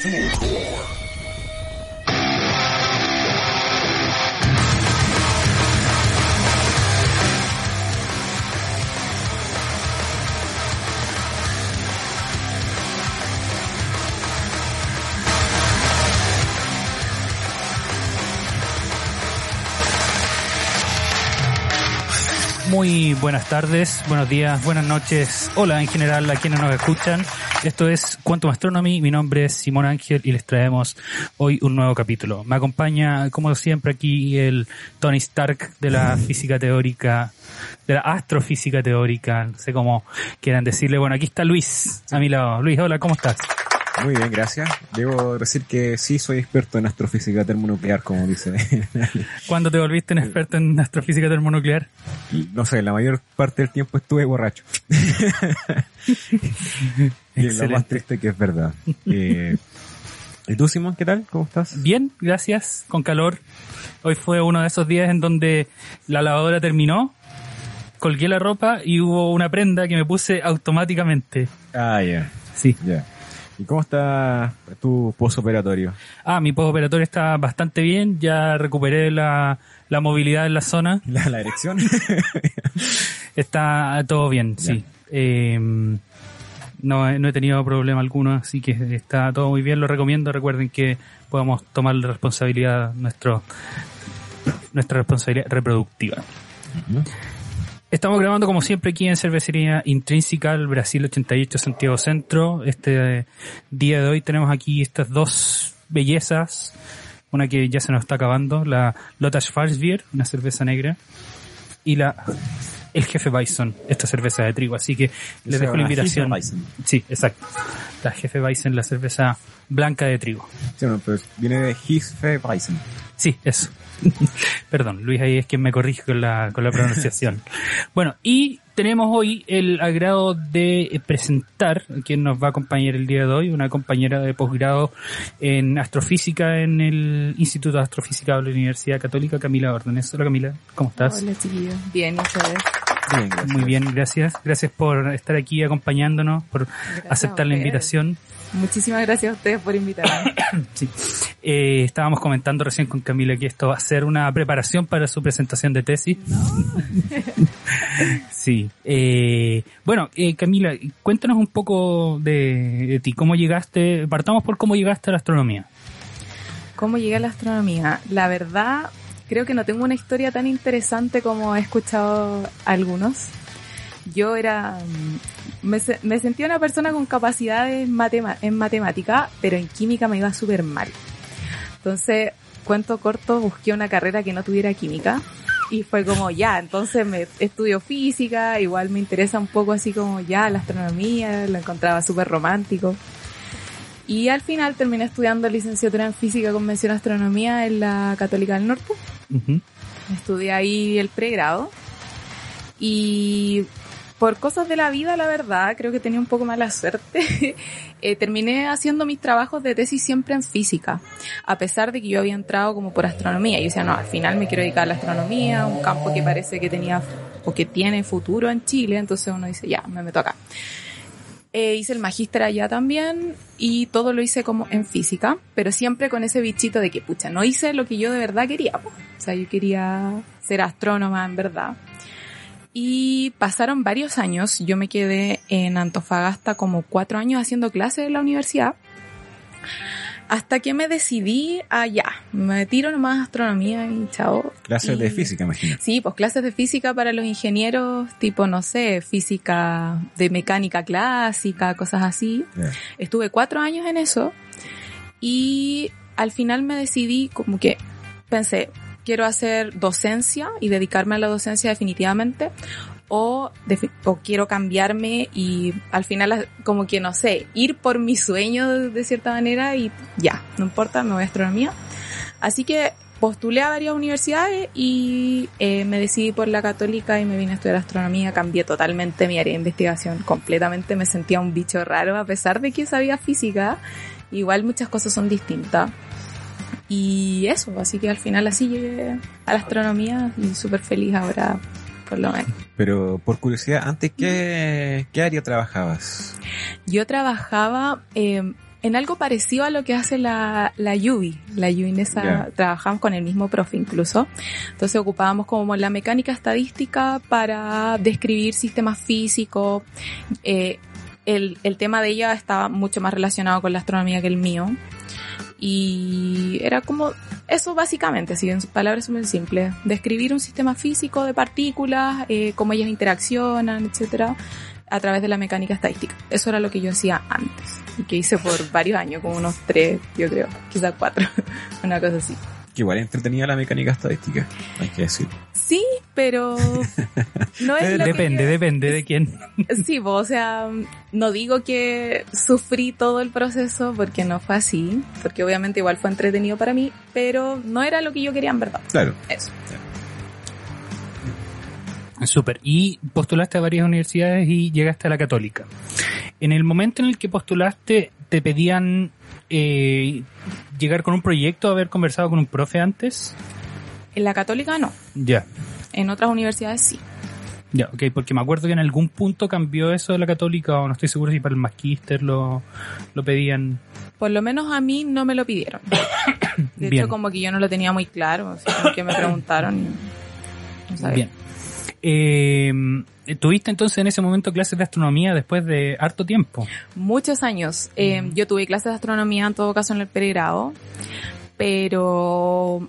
Full core. Muy buenas tardes, buenos días, buenas noches, hola en general a quienes nos escuchan. Esto es Quantum Astronomy, mi nombre es Simón Ángel y les traemos hoy un nuevo capítulo. Me acompaña, como siempre, aquí el Tony Stark de la física teórica, de la astrofísica teórica, no sé cómo quieran decirle. Bueno, aquí está Luis, a mi lado. Luis, hola, ¿cómo estás? Muy bien, gracias. Debo decir que sí soy experto en astrofísica termonuclear, como dice. ¿Cuándo te volviste un experto en astrofísica termonuclear? No sé, la mayor parte del tiempo estuve borracho. y lo más triste que es verdad. Eh, ¿Y tú, Simón, qué tal? ¿Cómo estás? Bien, gracias, con calor. Hoy fue uno de esos días en donde la lavadora terminó, colgué la ropa y hubo una prenda que me puse automáticamente. Ah, ya. Sí. Ya. ¿Y cómo está tu posoperatorio? Ah, mi posoperatorio está bastante bien, ya recuperé la, la movilidad en la zona. ¿La, la erección? está todo bien, sí. Eh, no, no he tenido problema alguno, así que está todo muy bien, lo recomiendo. Recuerden que podemos tomar la responsabilidad, nuestro, nuestra responsabilidad reproductiva. Estamos grabando como siempre aquí en Cervecería Intrinsical, Brasil 88, Santiago Centro. Este día de hoy tenemos aquí estas dos bellezas. Una que ya se nos está acabando, la Lotta Schwarzbier, una cerveza negra. Y la el jefe Bison, esta cerveza de trigo. Así que les dejo la invitación. Sí, exacto. La jefe Bison, la cerveza blanca de trigo. Sí, no, pero viene de Bison. Sí, eso. Perdón, Luis ahí es quien me corrige con la, con la pronunciación. bueno, y tenemos hoy el agrado de presentar quien nos va a acompañar el día de hoy, una compañera de posgrado en astrofísica en el Instituto de Astrofísica de la Universidad Católica, Camila Órdenes. Hola Camila, ¿cómo estás? Hola chiquillos, bien, ustedes. Bien, gracias. Muy bien, gracias. Gracias por estar aquí acompañándonos, por Gracias aceptar la invitación. Muchísimas gracias a ustedes por invitarme. Sí. Eh, estábamos comentando recién con Camila que esto va a ser una preparación para su presentación de tesis. sí. Eh, bueno, eh, Camila, cuéntanos un poco de, de ti. ¿Cómo llegaste? Partamos por cómo llegaste a la astronomía. ¿Cómo llegué a la astronomía? La verdad, creo que no tengo una historia tan interesante como he escuchado algunos. Yo era... mm, Me, me sentía una persona con capacidades en matemática, pero en química me iba súper mal. Entonces, cuento corto, busqué una carrera que no tuviera química. Y fue como, ya, entonces me estudio física, igual me interesa un poco así como ya la astronomía, lo encontraba súper romántico. Y al final terminé estudiando licenciatura en física con mención a astronomía en la Católica del Norte. Ujú. Estudié ahí el pregrado. Y por cosas de la vida, la verdad, creo que tenía un poco mala suerte. eh, terminé haciendo mis trabajos de tesis siempre en física, a pesar de que yo había entrado como por astronomía. Y yo decía, no, al final me quiero dedicar a la astronomía, un campo que parece que tenía o que tiene futuro en Chile. Entonces uno dice, ya, me meto acá. Eh, hice el magíster allá también y todo lo hice como en física, pero siempre con ese bichito de que, pucha, no hice lo que yo de verdad quería. po. O sea, yo quería ser astrónoma en verdad. Y pasaron varios años, yo me quedé en Antofagasta como cuatro años haciendo clases en la universidad, hasta que me decidí a ya, me tiro nomás a astronomía y chao. Clases de física, imagino. Sí, pues clases de física para los ingenieros, tipo, no sé, física de mecánica clásica, cosas así. Estuve cuatro años en eso y al final me decidí como que pensé, quiero hacer docencia y dedicarme a la docencia definitivamente o, defi- o quiero cambiarme y al final como que no sé, ir por mi sueño de, de cierta manera y ya, no importa, me voy a astronomía. Así que postulé a varias universidades y eh, me decidí por la católica y me vine a estudiar astronomía. Cambié totalmente mi área de investigación, completamente me sentía un bicho raro a pesar de que sabía física. Igual muchas cosas son distintas. Y eso, así que al final así llegué a la astronomía y súper feliz ahora, por lo menos. Pero por curiosidad, antes, ¿qué, qué área trabajabas? Yo trabajaba, eh, en algo parecido a lo que hace la, la Yubi. La Yubi en esa, trabajamos con el mismo profe incluso. Entonces ocupábamos como la mecánica estadística para describir sistemas físicos. Eh, el, el tema de ella estaba mucho más relacionado con la astronomía que el mío. Y era como eso básicamente, así en palabras súper simples. Describir un sistema físico de partículas, eh, cómo ellas interaccionan, etcétera, a través de la mecánica estadística. Eso era lo que yo hacía antes. Y que hice por varios años, como unos tres, yo creo, quizás cuatro, una cosa así. Que igual entretenía la mecánica estadística, hay que decir. Sí, pero no es lo Depende, depende de quién. Sí, pues, o sea, no digo que sufrí todo el proceso porque no fue así, porque obviamente igual fue entretenido para mí, pero no era lo que yo quería en verdad. Claro. Eso. Súper. Y postulaste a varias universidades y llegaste a la católica. En el momento en el que postulaste, te pedían eh, llegar con un proyecto, haber conversado con un profe antes. En la católica no, Ya. en otras universidades sí. Ya, ok, porque me acuerdo que en algún punto cambió eso de la católica, o no estoy seguro si para el magíster lo, lo pedían. Por lo menos a mí no me lo pidieron. De Bien. hecho, como que yo no lo tenía muy claro, así como que me preguntaron y no sabía. Bien. Eh, ¿Tuviste entonces en ese momento clases de astronomía después de harto tiempo? Muchos años. Eh, yo tuve clases de astronomía en todo caso en el pregrado, pero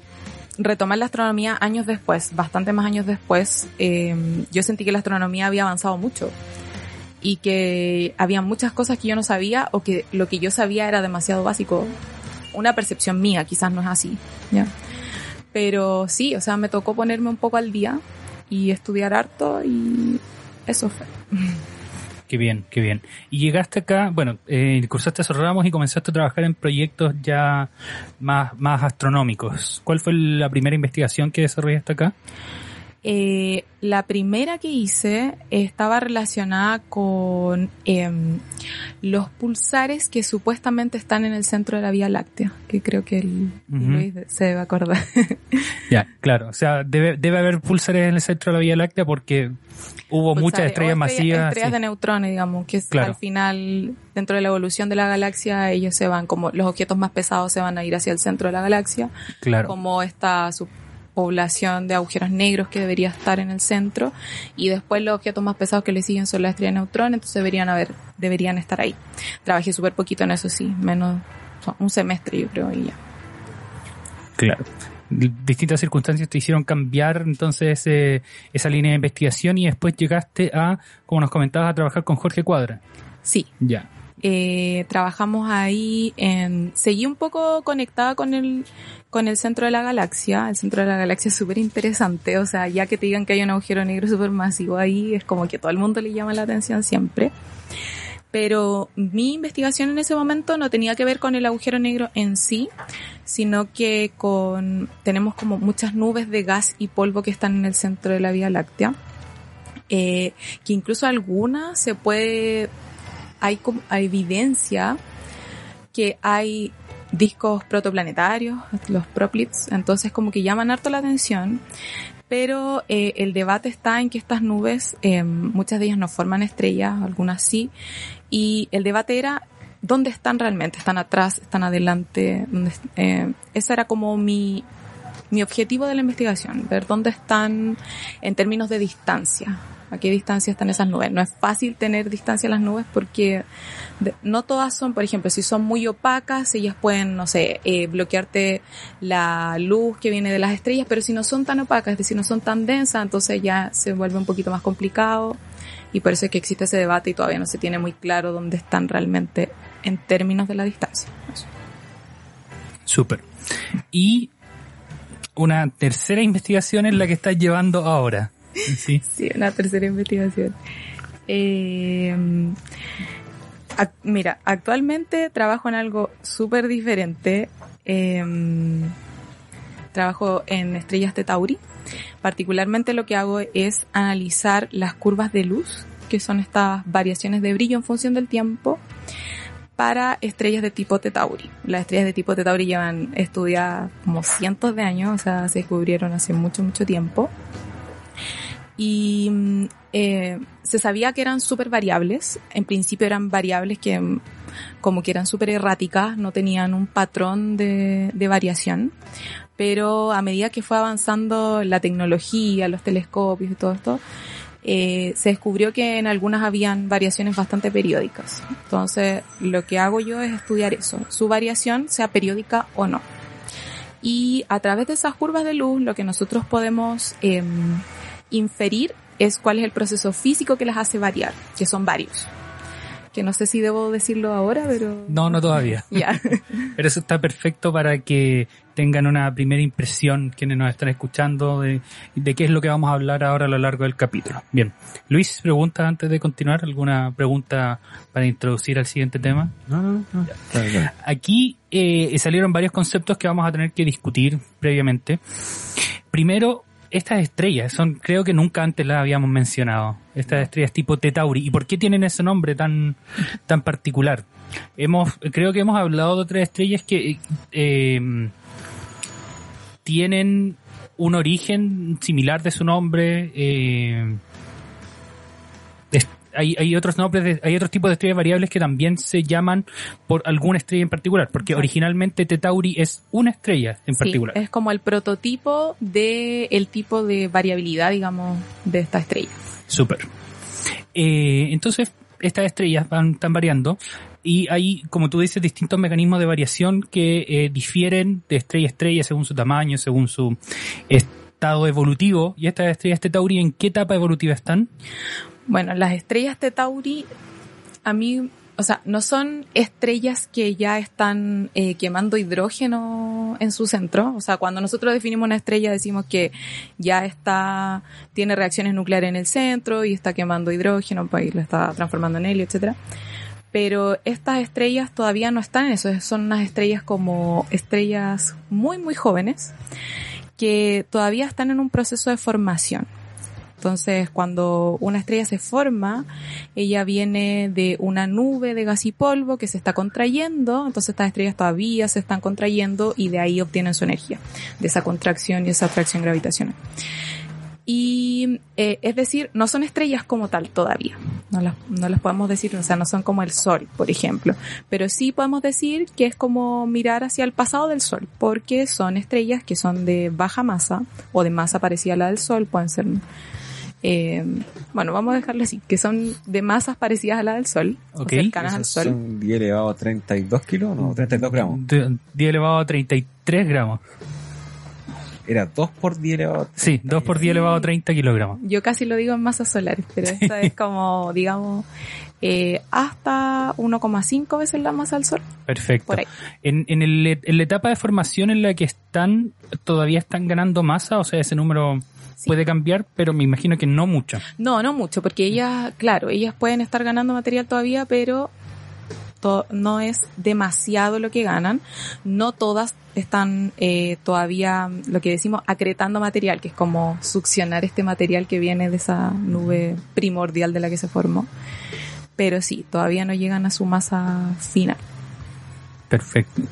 retomar la astronomía años después, bastante más años después, eh, yo sentí que la astronomía había avanzado mucho y que había muchas cosas que yo no sabía o que lo que yo sabía era demasiado básico. Una percepción mía, quizás no es así, ¿ya? Pero sí, o sea, me tocó ponerme un poco al día y estudiar harto y eso fue. Qué bien, qué bien. Y llegaste acá, bueno, eh, cursaste esos ramos y comenzaste a trabajar en proyectos ya más, más astronómicos. ¿Cuál fue la primera investigación que desarrollaste acá? Eh, la primera que hice estaba relacionada con em, los pulsares que supuestamente están en el centro de la Vía Láctea, que creo que el Ujú. Luis se debe acordar. Ya, claro. O sea, debe, debe haber pulsares en el centro de la Vía Láctea porque hubo muchas Pulsares, estrellas o masivas. Estrellas sí. de neutrones, digamos, que Claro. al final, dentro de la evolución de la galaxia, ellos se van como, los objetos más pesados se van a ir hacia el centro de la galaxia, Claro. como esta subpoblación de agujeros negros que debería estar en el centro, y después los objetos más pesados que le siguen son las estrellas de neutrones, entonces deberían haber, deberían estar ahí. Trabajé súper poquito en eso, sí, menos, un semestre yo creo, y ya. Claro. Distintas circunstancias te hicieron cambiar entonces ese- esa línea de investigación y después llegaste a, como nos comentabas, a trabajar con Jorge Cuadra. Sí, Ya. Eh, trabajamos ahí en, seguí un poco conectada con el, con el centro de la galaxia. El centro de la galaxia es súper interesante. O sea, ya que te digan que hay un agujero negro súper masivo ahí, es como que todo el mundo le llama la atención siempre. Pero mi investigación en ese momento no tenía que ver con el agujero negro en sí, sino que con, tenemos como muchas nubes de gas y polvo que están en el centro de la Vía Láctea. Eh, que incluso algunas se puede hay, evidencia que hay discos protoplanetarios, los proplits, entonces como que llaman harto la atención, pero eh, el debate está en que estas nubes, eh, muchas de ellas no forman estrellas, algunas sí, y el debate era dónde están realmente, están atrás, están adelante, ¿Dónde est- eh, ese era como mi, mi objetivo de la investigación, ver dónde están en términos de distancia, a qué distancia están esas nubes. No es fácil tener distancia a las nubes porque no todas son, por ejemplo, si son muy opacas, ellas pueden, no sé, eh, bloquearte la luz que viene de las estrellas, pero si no son tan opacas, es decir, no son tan densas, entonces ya se vuelve un poquito más complicado y por eso es que existe ese debate y todavía no se tiene muy claro dónde están realmente en términos de la distancia. Súper. Y una tercera investigación es la que estás llevando ahora. Sí. Sí, una tercera investigación. Eh, mira, actualmente trabajo en algo súper diferente. Eh, trabajo en estrellas de Tauri. Particularmente lo que hago es analizar las curvas de luz, que son estas variaciones de brillo en función del tiempo, para estrellas de tipo Tetauri. Las estrellas de tipo Tetauri llevan estudiadas como cientos de años, o sea, se descubrieron hace mucho, mucho tiempo y mm, eh, se sabía que eran súper variables. En principio eran variables que mm, como que eran súper erráticas, no tenían un patrón de, de variación. Pero a medida que fue avanzando la tecnología, los telescopios y todo esto, eh, se descubrió que en algunas habían variaciones bastante periódicas. Entonces, lo que hago yo es estudiar eso, su variación, sea periódica o no. Y a través de esas curvas de luz, lo que nosotros podemos eh, inferir es cuál es el proceso físico que las hace variar, que son varios que no sé si debo decirlo ahora, pero... No, no todavía. Ya. pero eso está perfecto para que tengan una primera impresión quienes nos están escuchando de, de qué es lo que vamos a hablar ahora a lo largo del capítulo. Bien. Luis, pregunta antes de continuar, alguna pregunta para introducir al siguiente tema. No, no, no. Está bien. Aquí eh, salieron varios conceptos que vamos a tener que discutir previamente. Primero, estas estrellas son, creo que nunca antes las habíamos mencionado. Estas estrellas tipo Tetauri. ¿Y por qué tienen ese nombre tan, tan particular? Hemos, creo que hemos hablado de otras estrellas que eh, tienen un origen similar de su nombre. Eh, hay, hay otros nombres, de- hay otros tipos de estrellas variables que también se llaman por alguna estrella en particular, porque originalmente Tetauri es una estrella en Sí, particular. es como el prototipo de el tipo de variabilidad, digamos, de esta estrella. Súper. Eh, entonces, estas estrellas van, están variando y hay, como tú dices, distintos mecanismos de variación que eh, difieren de estrella a estrella según su tamaño, según su estado evolutivo. ¿Y estas estrellas Tetauri en qué etapa evolutiva están? Bueno, las estrellas Tetauri, a mí, o sea, no son estrellas que ya están eh, quemando hidrógeno en su centro. O sea, cuando nosotros definimos una estrella decimos que ya está, tiene reacciones nucleares en el centro y está quemando hidrógeno, pues lo está transformando en helio, etcétera. Pero estas estrellas todavía no están eso, son unas estrellas como estrellas muy, muy jóvenes que todavía están en un proceso de formación. Entonces, cuando una estrella se forma, ella viene de una nube de gas y polvo que se está contrayendo, entonces estas estrellas todavía se están contrayendo y de ahí obtienen su energía, de esa contracción y esa atracción gravitacional. Y eh, es decir, no son estrellas como tal todavía. No las, no las podemos decir, o sea, no son como el Sol, por ejemplo. Pero sí podemos decir que es como mirar hacia el pasado del Sol, porque son estrellas que son de baja masa o de masa parecida a la del Sol, pueden ser eh, bueno, vamos a dejarlo así, que son de masas parecidas a la del Sol, o Ok. cercanas al Sol. son 10 elevado a 32 kilos, no, 32 gramos. De- 10 elevado a 33 gramos. Era 2 por 10 elevado a Sí, 2 por 10 elevado a 30 kilogramos. Yo casi lo digo en masas solares, pero esta es como, digamos, eh, hasta 1,5 veces la masa del Sol, Perfecto. por ahí. En, en, el- en la etapa de formación en la que están, todavía están ganando masa, o sea, ese número Sí. puede cambiar, pero me imagino que no mucho. No, no mucho, porque ellas, claro, ellas pueden estar ganando material todavía, pero to- no es demasiado lo que ganan. No todas están eh, todavía, lo que decimos, acretando material, que es como succionar este material que viene de esa nube primordial de la que se formó. Pero sí, todavía no llegan a su masa final. Perfecto.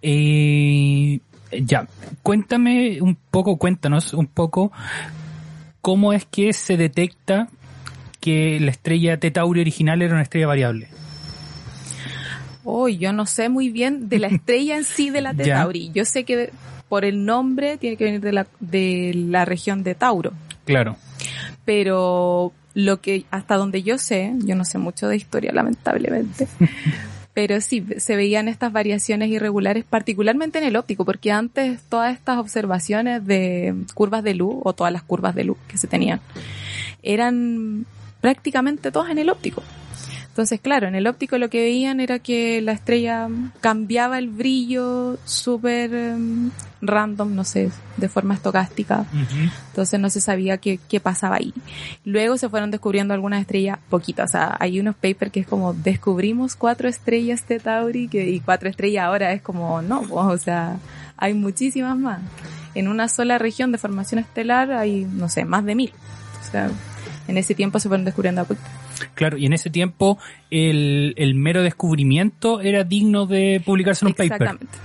Eh, ya, cuéntame un poco, cuéntanos un poco cómo es que se detecta que la estrella Tetauri original era una estrella variable. Oh, yo no sé muy bien de la estrella en sí de la Ya. Tetauri. Yo sé que por el nombre tiene que venir de la, de la región de Tauro. Claro. pero lo que hasta donde yo sé, yo no sé mucho de historia lamentablemente, pero sí se veían estas variaciones irregulares particularmente en el óptico, porque antes todas estas observaciones de curvas de luz o todas las curvas de luz que se tenían eran prácticamente todas en el óptico. Entonces, claro, en el óptico lo que veían era que la estrella cambiaba el brillo súper em, random, no sé, de forma estocástica. Entonces no se sabía qué, qué pasaba ahí. Luego se fueron descubriendo algunas estrellas poquitas. O sea, hay unos papers que es como descubrimos cuatro estrellas de Tauri que, y cuatro estrellas ahora es como no, pues, o sea, hay muchísimas más. En una sola región de formación estelar hay, no sé, más de mil. O sea, en ese tiempo se fueron descubriendo a poquito. Claro, y en ese tiempo el, el mero descubrimiento era digno de publicarse en un paper. Exactamente.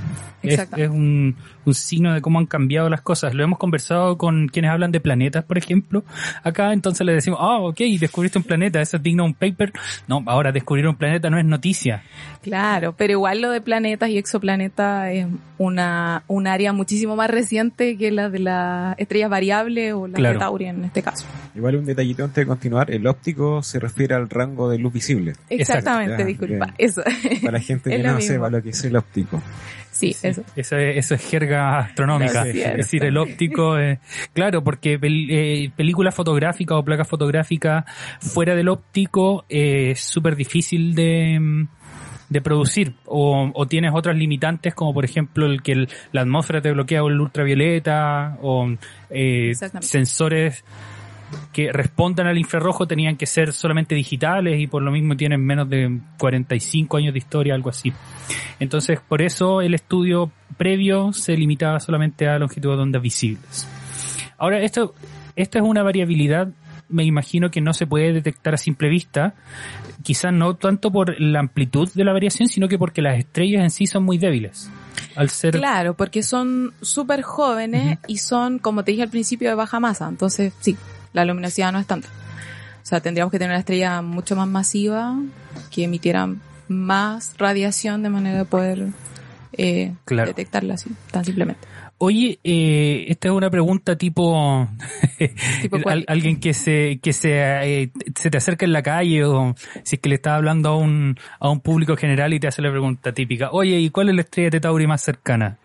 Es, es un, un signo de cómo han cambiado las cosas. Lo hemos conversado con quienes hablan de planetas, por ejemplo. Acá entonces le decimos, ah, ok, descubriste un planeta, eso es digno de un paper. No, ahora descubrir un planeta no es noticia. Claro, pero igual lo de planetas y exoplanetas es una, un área muchísimo más reciente que la de las estrellas variables o la Claro. de Tauri en este caso. Igual un detallito antes de continuar, el óptico se refiere al rango de luz visible. Exactamente, disculpa. Eso. Para la gente que no mismo. sepa lo que es el óptico. Sí, eso. Eso es, eso es jerga astronómica. Es decir, el óptico, eh, claro, porque pel- eh, películas fotográficas o placas fotográficas fuera del óptico eh, es súper difícil de, mm, de producir. O, o tienes otras limitantes como por ejemplo el que el- la atmósfera te bloquea el ultravioleta o eh, sensores que respondan al infrarrojo tenían que ser solamente digitales y por lo mismo tienen menos de 45 años de historia, algo así. Entonces, por eso el estudio previo se limitaba solamente a longitud de ondas visibles. Ahora, esto, esto es una variabilidad, me imagino que no se puede detectar a simple vista, quizás no tanto por la amplitud de la variación, sino que porque las estrellas en sí son muy débiles. Al ser Claro, porque son súper jóvenes y son, como te dije al principio, de baja masa. Entonces, sí, la luminosidad no es tanta. O sea, tendríamos que tener una estrella mucho más masiva que emitiera más radiación de manera de poder eh, Claro. detectarla así, tan simplemente. Oye, eh, esta es una pregunta tipo, ¿Tipo al- cuál? alguien que se que se, eh, se te acerca en la calle o si es que le estás hablando a un a un público general y te hace la pregunta típica, oye, ¿y cuál es la estrella de Tauri más cercana?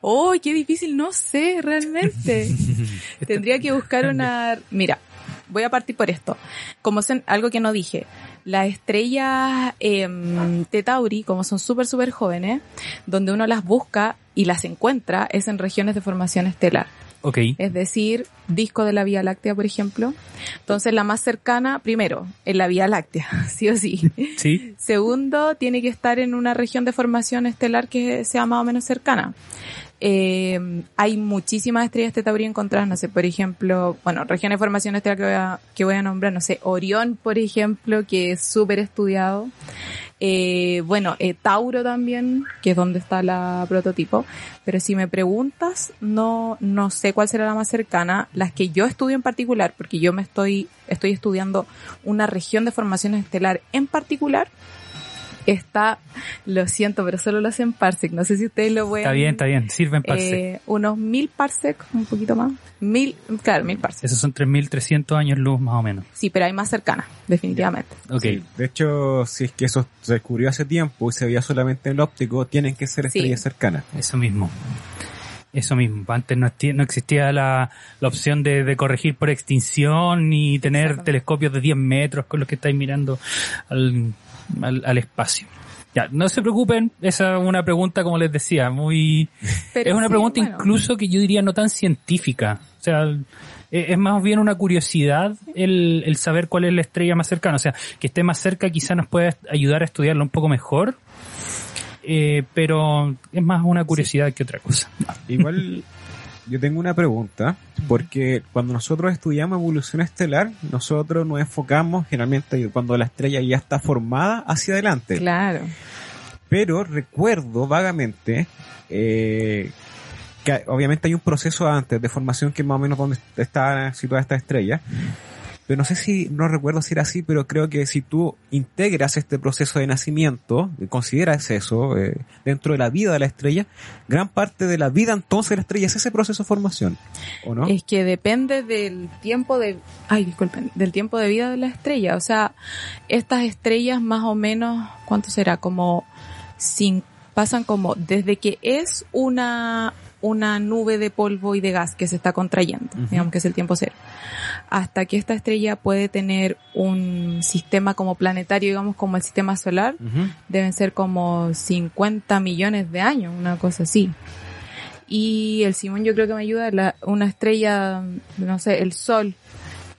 ¡Oh, qué difícil! No sé, realmente. Tendría que buscar una... Mira, voy a partir por esto. Como sen- algo que no dije. Las estrellas em, de Tauri, como son súper, súper jóvenes, donde uno las busca y las encuentra es en regiones de formación estelar. Ok, Es decir, disco de la Vía Láctea, por ejemplo. Entonces, la más cercana, primero, en la Vía Láctea, sí o sí. sí, Segundo, tiene que estar en una región de formación estelar que sea más o menos cercana. Eh, hay muchísimas estrellas de Tauri encontradas, no sé, por ejemplo, bueno, región de formación estelar que voy a, que voy a nombrar, no sé, Orión, por ejemplo, que es súper estudiado. Eh, bueno, eh, Tauro también, que es donde está la prototipo. Pero si me preguntas, no, no sé cuál será la más cercana. Las que yo estudio en particular, porque yo me estoy, estoy estudiando una región de formación estelar en particular, está, lo siento, pero solo lo sé en parsec. No sé si ustedes lo pueden. está bien, está bien, sirven parsec. eh, unos mil parsec, un poquito más. Mil, claro, mil parsec. Esos son 3.300 años luz más o menos. Sí, pero hay más cercanas, definitivamente. Ok, Sí, De hecho, si es que eso se descubrió hace tiempo y se veía solamente en el óptico, tienen que ser Sí. estrellas cercanas. eso mismo. Eso mismo. Antes no, no existía la, la opción de, de corregir por extinción ni tener telescopios de 10 metros con los que estáis mirando al, al, al espacio. Ya, no se preocupen, esa es una pregunta, como les decía, muy... Pero es una sí, pregunta bueno. incluso que yo diría no tan científica. O sea, e- es más bien una curiosidad el, el saber cuál es la estrella más cercana. O sea, que esté más cerca quizá nos pueda ayudar a estudiarlo un poco mejor. Eh, pero es más una curiosidad que otra cosa. Igual, yo tengo una pregunta, porque cuando nosotros estudiamos evolución estelar, nosotros nos enfocamos generalmente cuando la estrella ya está formada hacia adelante. Claro. Pero recuerdo vagamente eh, que obviamente hay un proceso antes de formación que es más o menos donde está situada esta estrella. No sé si, no recuerdo si era así, pero creo que si tú integras este proceso de nacimiento, consideras eso eh, dentro de la vida de la estrella, gran parte de la vida entonces de la estrella es ese proceso de formación, ¿o no? Es que depende del tiempo de, ay, disculpen, del tiempo de vida de la estrella. O sea, estas estrellas más o menos, ¿cuánto será? Como, pasan como, desde que es una, una nube de polvo y de gas que se está contrayendo, digamos que es el tiempo cero, hasta que esta estrella puede tener un sistema como planetario, digamos como el sistema solar, deben ser como 50 millones de años, una cosa así. Y el Simón yo creo que me ayuda, la, una estrella, no sé, el Sol,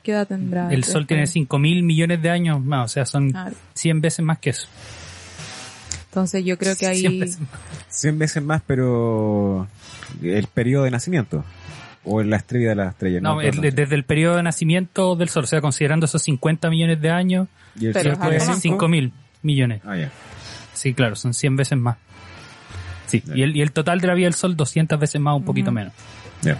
¿qué edad tendrá? El Sol tiene 5 mil millones de años más, o sea, son Claro. 100 veces más que eso. Entonces yo creo que 100 ahí... veces más. 100 veces más, pero el periodo de nacimiento. O la estrella de la estrella. No, el- desde el periodo de nacimiento del Sol, o sea, considerando esos 50 millones de años, Y el Pero Sol es tiene algo más. cinco. 5 mil millones. Ah, ya. Sí, claro, son 100 veces más. Sí, y el, y el total de la vida del Sol 200 veces más, un poquito menos. Ya.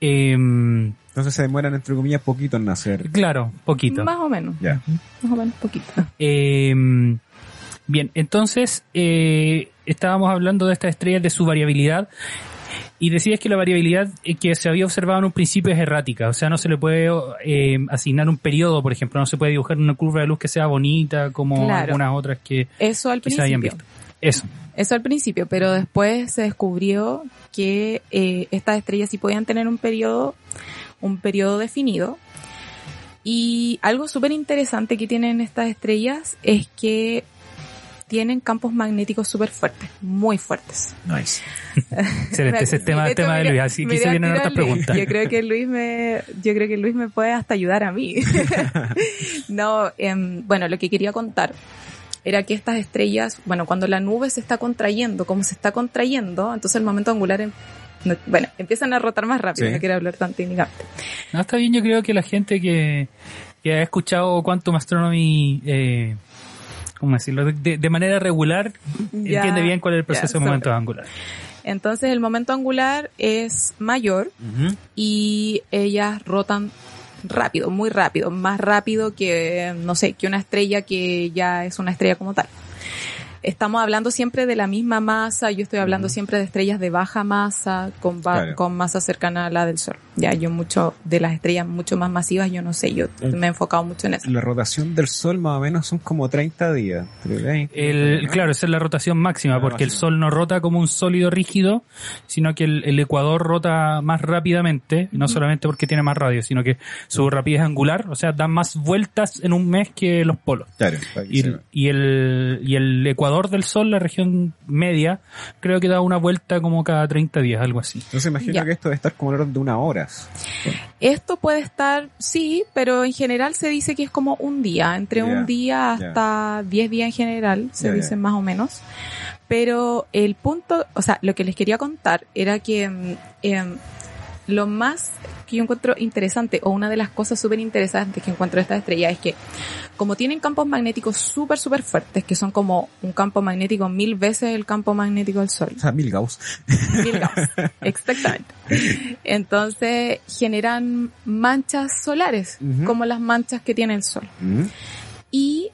Em, Entonces se demoran, entre comillas, poquito en nacer. claro, poquito. Más o menos. Ya. Más o menos poquito. Eh, bien, entonces eh, estábamos hablando de estas estrellas, de su variabilidad, y decías que la variabilidad eh, que se había observado en un principio es errática, o sea, no se le puede eh, asignar un periodo, por ejemplo, no se puede dibujar una curva de luz que sea bonita como Claro. algunas otras que Eso al quizá hayan principio. visto. Eso. Eso al principio, pero después se descubrió que eh, estas estrellas sí podían tener un periodo, un periodo definido. Y algo súper interesante que tienen estas estrellas es que tienen campos magnéticos súper fuertes, muy fuertes. Nice. Excelente, ese es tema, hecho, tema de Luis, así que se vienen otras preguntas. Yo creo que Luis me, yo creo que Luis me puede hasta ayudar a mí. no, em, bueno, lo que quería contar era que estas estrellas, bueno, cuando la nube se está contrayendo, como se está contrayendo, entonces el momento angular, em- no- bueno, empiezan a rotar más rápido, Sí. no quiero hablar tan técnicamente. No, está bien, yo creo que la gente que, que ha escuchado Quantum Astronomy, eh, ¿cómo decirlo? De, de manera regular, Ya, entiende bien cuál es el ya, proceso de sobre. momento angular. Entonces el momento angular es mayor y ellas rotan rápido, muy rápido, más rápido que, no sé, que una estrella que ya es una estrella como tal. Estamos hablando siempre de la misma masa, yo estoy hablando siempre de estrellas de baja masa, con, ba- Claro. con masa cercana a la del Sol. Ya, yo mucho, de las estrellas mucho más masivas, yo no sé, yo El- me he enfocado mucho en eso. La rotación del Sol más o menos son como 30 días. entre 20, El, ¿no? claro, esa es la rotación máxima, La porque el. Sol no rota como un sólido rígido, sino que el, el ecuador rota más rápidamente, no solamente porque tiene más radio, sino que su rapidez angular, o sea, da más vueltas en un mes que los polos. Claro, Y, y el, y el ecuador del Sol, la región media, creo que da una vuelta como cada 30 días, algo así. Entonces imagino Ya. que esto debe estar como alrededor de unas horas. Esto puede estar, sí, pero en general se dice que es como un día, entre un día hasta 10 días en general, se dicen más o menos. Pero el punto, o sea, lo que les quería contar era que mm, em, lo más que yo encuentro interesante, o una de las cosas súper interesantes que encuentro de esta estrella es que como tienen campos magnéticos súper, súper fuertes, que son como un campo magnético mil veces el campo magnético del Sol, O sea, mil Gauss. Mil Gauss, exactamente. Entonces generan manchas solares, como las manchas que tiene el Sol. Y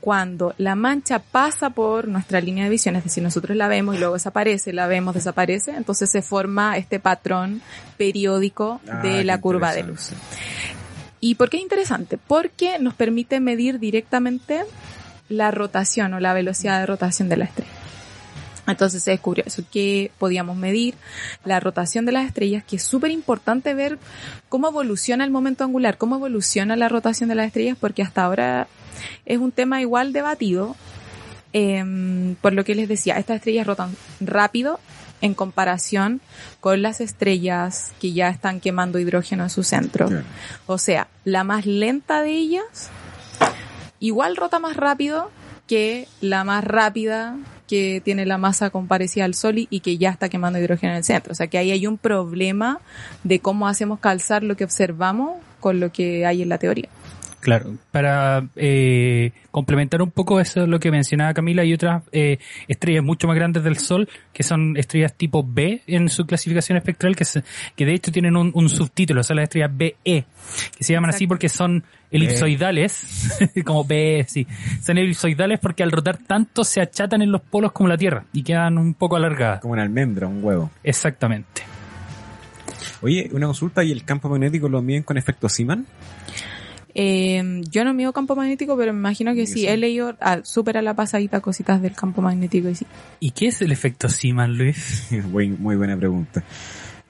cuando la mancha pasa por nuestra línea de visión, es decir, nosotros la vemos y luego desaparece, la vemos, desaparece, entonces se forma este patrón periódico Ah, de la curva de luz. ¿Y por qué es interesante? Porque nos permite medir directamente la rotación o la velocidad de rotación de la estrella. Entonces se descubrió eso, que podíamos medir la rotación de las estrellas, que es súper importante ver cómo evoluciona el momento angular, cómo evoluciona la rotación de las estrellas, porque hasta ahora es un tema igual debatido. Em, por lo que les decía, estas estrellas rotan rápido en comparación con las estrellas que ya están quemando hidrógeno en su centro. Claro. O sea, la más lenta de ellas igual rota más rápido que la más rápida que tiene la masa comparecida al Sol y, y que ya está quemando hidrógeno en el centro. O sea que ahí hay un problema de cómo hacemos calzar lo que observamos con lo que hay en la teoría. Claro, para eh, complementar un poco eso lo que mencionaba Camila, hay otras eh, estrellas mucho más grandes del Sol, que son estrellas tipo B en su clasificación espectral, que, se- que de hecho tienen un, un subtítulo, son las estrellas BE, que se llaman así porque son elipsoidales, como BE, sí, son elipsoidales porque al rotar tanto se achatan en los polos como la Tierra y quedan un poco alargadas. Como una almendra, un huevo. Exactamente. Oye, una consulta, ¿y el campo magnético lo miden con efecto Siman? Eh, yo no mido campo magnético, pero me imagino que Sí, sí. He leído ah, súper a la pasadita cositas del campo magnético y sí. ¿Y qué es el efecto Siman, Luis? Muy, muy buena pregunta.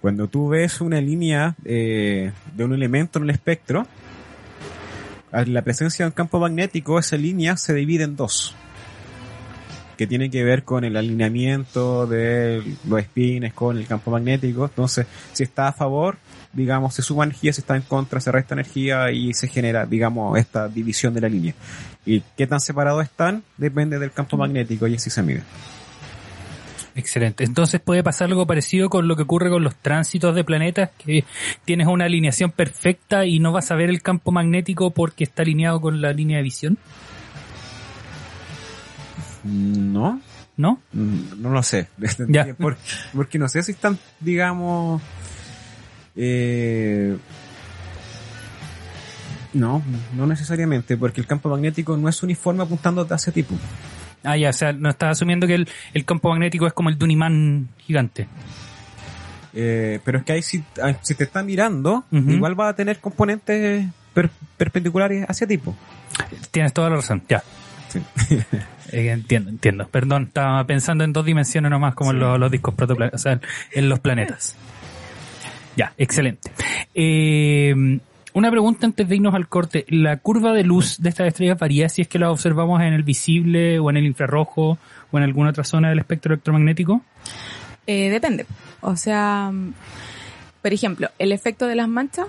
Cuando tú ves una línea eh, de un elemento en el espectro, a la presencia de un campo magnético, esa línea se divide en dos. Que tiene que ver con el alineamiento de los spins con el campo magnético. Entonces, si está a favor, digamos, se suma energía, si está en contra, se resta energía y se genera, digamos, esta división de la línea. Y qué tan separados están depende del campo magnético y así se mide. Excelente. Entonces puede pasar algo parecido con lo que ocurre con los tránsitos de planetas, que tienes una alineación perfecta y no vas a ver el campo magnético porque está alineado con la línea de visión. No, ¿no? Mm, No lo sé. Ya. Por- porque no sé si están, digamos... eh, no, no necesariamente, porque el campo magnético no es uniforme apuntando hacia tipo. Ah, ya, o sea, no estás asumiendo que el, el campo magnético es como el de un imán gigante. Eh, pero es que ahí si, si te está mirando, igual va a tener componentes per- perpendiculares hacia tipo. Tienes toda la razón, ya. Sí. Eh, entiendo, entiendo. Perdón, estaba pensando en dos dimensiones nomás, como en los, los discos protopla- o sea, en los planetas. Ya, excelente. Eh, una pregunta antes de irnos al corte. ¿La curva de luz de estas estrellas varía si es que la observamos en el visible o en el infrarrojo o en alguna otra zona del espectro electromagnético? Eh, depende. O sea, mm, por ejemplo, el efecto de las manchas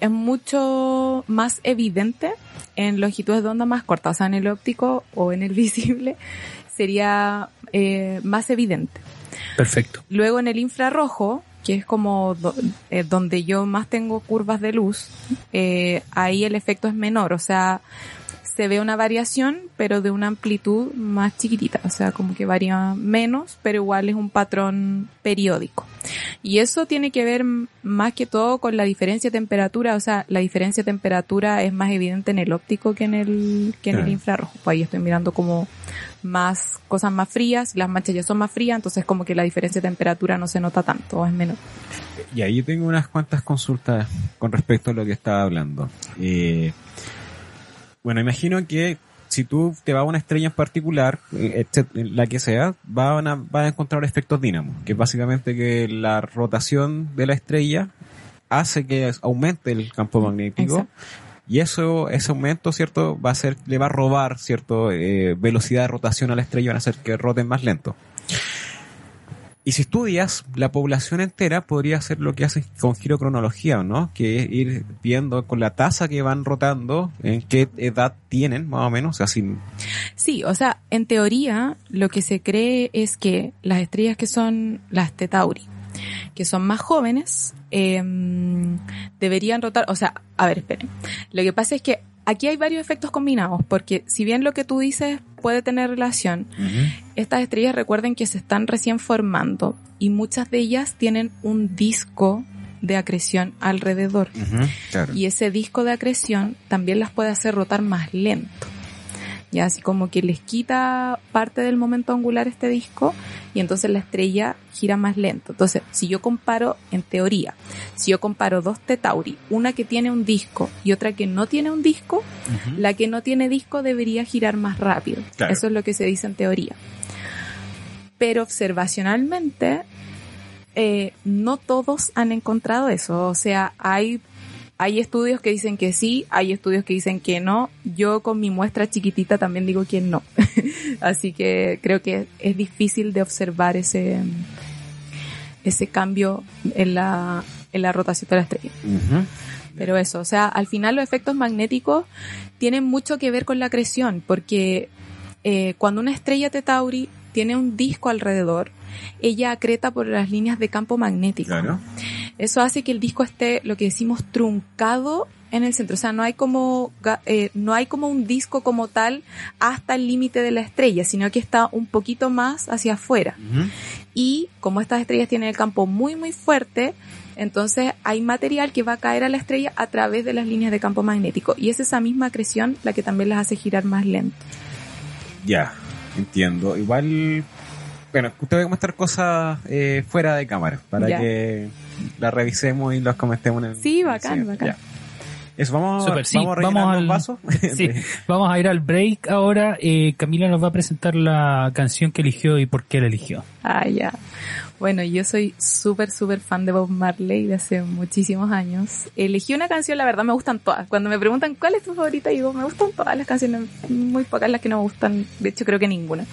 es mucho más evidente en longitudes de onda más cortas, o sea, en el óptico o en el visible sería eh, más evidente. Perfecto. Luego en el infrarrojo, que es como eh, donde yo más tengo curvas de luz, eh, ahí el efecto es menor, o sea, se ve una variación, pero de una amplitud más chiquitita, o sea, como que varía menos, pero igual es un patrón periódico. Y eso tiene que ver más que todo con la diferencia de temperatura, o sea, la diferencia de temperatura es más evidente en el óptico que en el, que en el infrarrojo. Pues ahí estoy mirando como más cosas más frías, las manchas ya son más frías, entonces como que la diferencia de temperatura no se nota tanto, o es menor. Y ahí tengo unas cuantas consultas con respecto a lo que estaba hablando. Eh, bueno, imagino que si tú te vas a una estrella en particular, etcét- la que sea, van a, van a encontrar efectos dínamos, que es básicamente que la rotación de la estrella hace que aumente el campo magnético. Exacto. Y eso, ese aumento, ¿cierto? Va a ser, le va a robar, ¿cierto? Eh, velocidad de rotación a la estrella, van a hacer que roten más lento. Y si estudias la población entera, podría ser lo que haces con girocronología, ¿no? Que es ir viendo con la tasa que van rotando, en qué edad tienen, más o menos, sin... Sí, o sea, en teoría lo que se cree es que las estrellas que son las Tetauri, que son más jóvenes, eh, deberían rotar, o sea, a ver, esperen. Lo que pasa es que aquí hay varios efectos combinados, porque si bien lo que tú dices puede tener relación, estas estrellas recuerden que se están recién formando y muchas de ellas tienen un disco de acreción alrededor. Claro. Y ese disco de acreción también las puede hacer rotar más lento. Ya así como que les quita parte del momento angular este disco y entonces la estrella gira más lento. Entonces, si yo comparo, en teoría, si yo comparo dos Tetauri, una que tiene un disco y otra que no tiene un disco, la que no tiene disco debería girar más rápido. Claro. Eso es lo que se dice en teoría. Pero observacionalmente, eh, no todos han encontrado eso. O sea, hay, hay estudios que dicen que sí, hay estudios que dicen que no. Yo con mi muestra chiquitita también digo que no. Así que creo que es difícil de observar ese, ese cambio en la, en la rotación de la estrella. Pero eso, o sea, al final los efectos magnéticos tienen mucho que ver con la acreción, porque eh, cuando una estrella Tetauri tiene un disco alrededor, ella acreta por las líneas de campo magnético. Claro. Eso hace que el disco esté, lo que decimos, truncado en el centro. O sea, no hay como, eh, no hay como un disco como tal hasta el límite de la estrella, sino que está un poquito más hacia afuera. Y como estas estrellas tienen el campo muy muy fuerte, entonces hay material que va a caer a la estrella a través de las líneas de campo magnético. Y es esa misma acreción la que también las hace girar más lento. Ya, entiendo. Igual, bueno, usted va a comentar cosas eh, fuera de cámara para Ya. que las revisemos y las comentemos en el Sí, en el bacán, bacán. Ya. Eso, vamos, Súper, sí, vamos a vamos al- vasos. Sí, vamos a ir al break ahora. Eh, Camila nos va a presentar la canción que eligió y por qué la eligió. Ah, ya. Bueno, yo soy súper, súper fan de Bob Marley de hace muchísimos años. Elegí una canción, la verdad me gustan todas. Cuando me preguntan cuál es tu favorita, digo, me gustan todas las canciones, muy pocas las que no me gustan, de hecho creo que ninguna.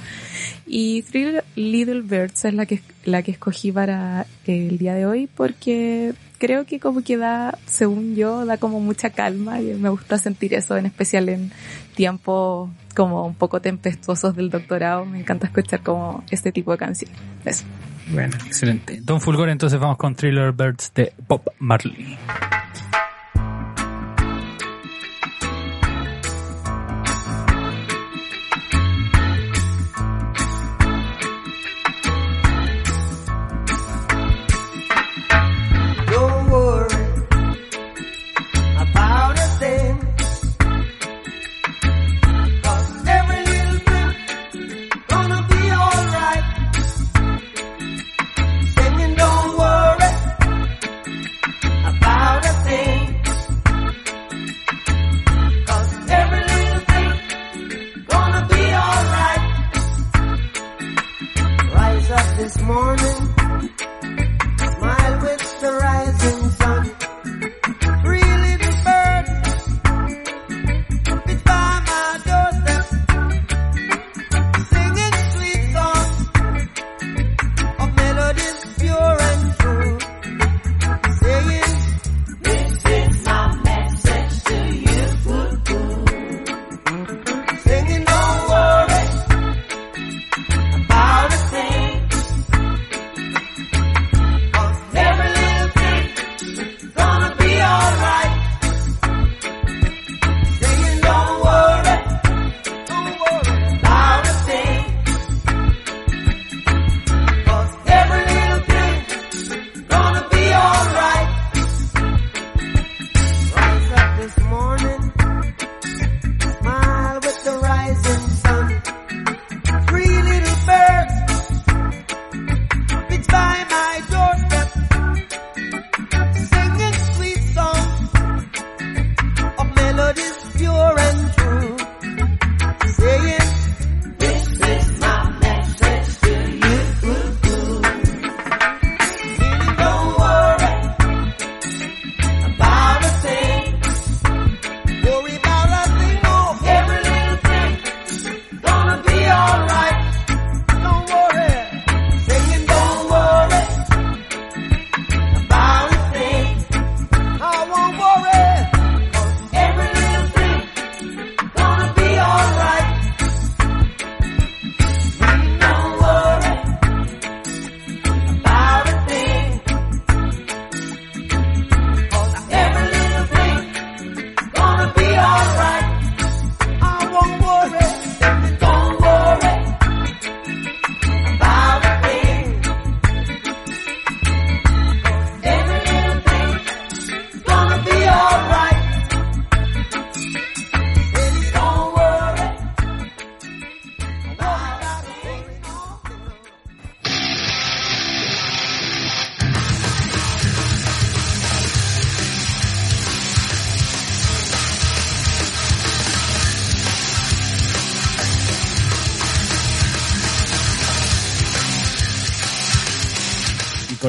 Y Three Little Birds es la que, la que escogí para el día de hoy porque creo que como que da, según yo, da como mucha calma y me gusta sentir eso, en especial en tiempos como un poco tempestuosos del doctorado. Me encanta escuchar como este tipo de canciones. Eso. Bueno. Excelente. Don Fulgor, entonces vamos con Thriller Birds de Bob Marley.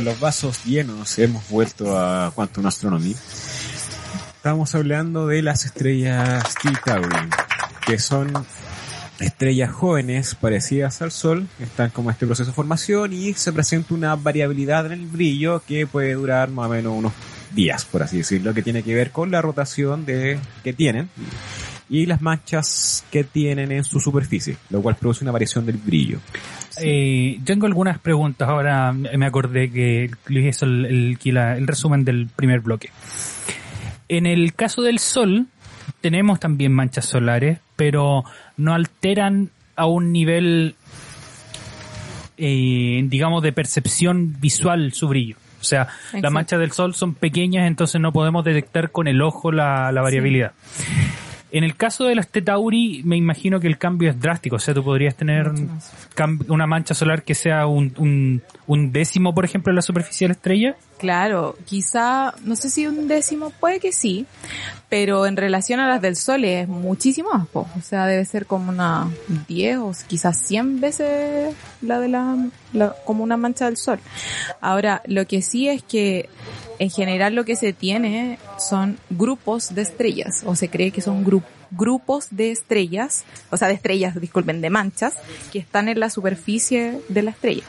Con los vasos llenos hemos vuelto a Quantum Astronomy. Estamos hablando de las estrellas T Tauri, que son estrellas jóvenes parecidas al Sol, están como este proceso de formación y se presenta una variabilidad en el brillo que puede durar más o menos unos días, por así decirlo, que tiene que ver con la rotación de que tienen y las manchas que tienen en su superficie, lo cual produce una variación del brillo. Eh, tengo algunas preguntas. Ahora me acordé que hizo el, el, el resumen del primer bloque. En el caso del Sol, tenemos también manchas solares, pero no alteran a un nivel, eh, digamos, de percepción visual su brillo. O sea, las manchas del Sol son pequeñas, entonces no podemos detectar con el ojo la, la variabilidad. En el caso de los Tetauri, me imagino que el cambio es drástico. O sea, tú podrías tener una mancha solar que sea un, un, un décimo, por ejemplo, en la superficie de la estrella. Claro, quizá, no sé si un décimo, puede que sí, pero en relación a las del Sol es muchísimo más, po. o sea, debe ser como una 10 o quizás 100 veces la de la, la- como una mancha del Sol. Ahora, lo que sí es que en general lo que se tiene son grupos de estrellas, o se cree que son gru- grupos de estrellas, o sea, de estrellas, disculpen, de manchas, que están en la superficie de la estrella.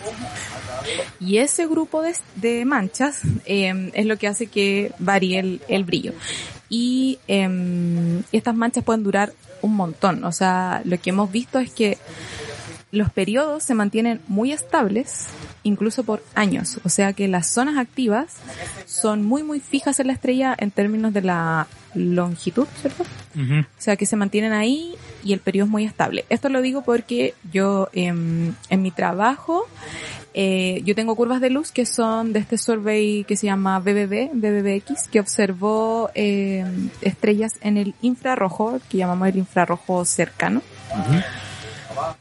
Y ese grupo de, manchas eh, es lo que hace que varíe el, brillo. Y eh, estas manchas pueden durar un montón. O sea, lo que hemos visto es que los periodos se mantienen muy estables, incluso por años. O sea que las zonas activas son muy, muy fijas en la estrella en términos de la longitud, ¿cierto? O sea, que se mantienen ahí y el periodo es muy estable. Esto lo digo porque yo em, en mi trabajo, eh, yo tengo curvas de luz que son de este survey que se llama BBB, BBBX, que observó em, estrellas en el infrarrojo, que llamamos el infrarrojo cercano.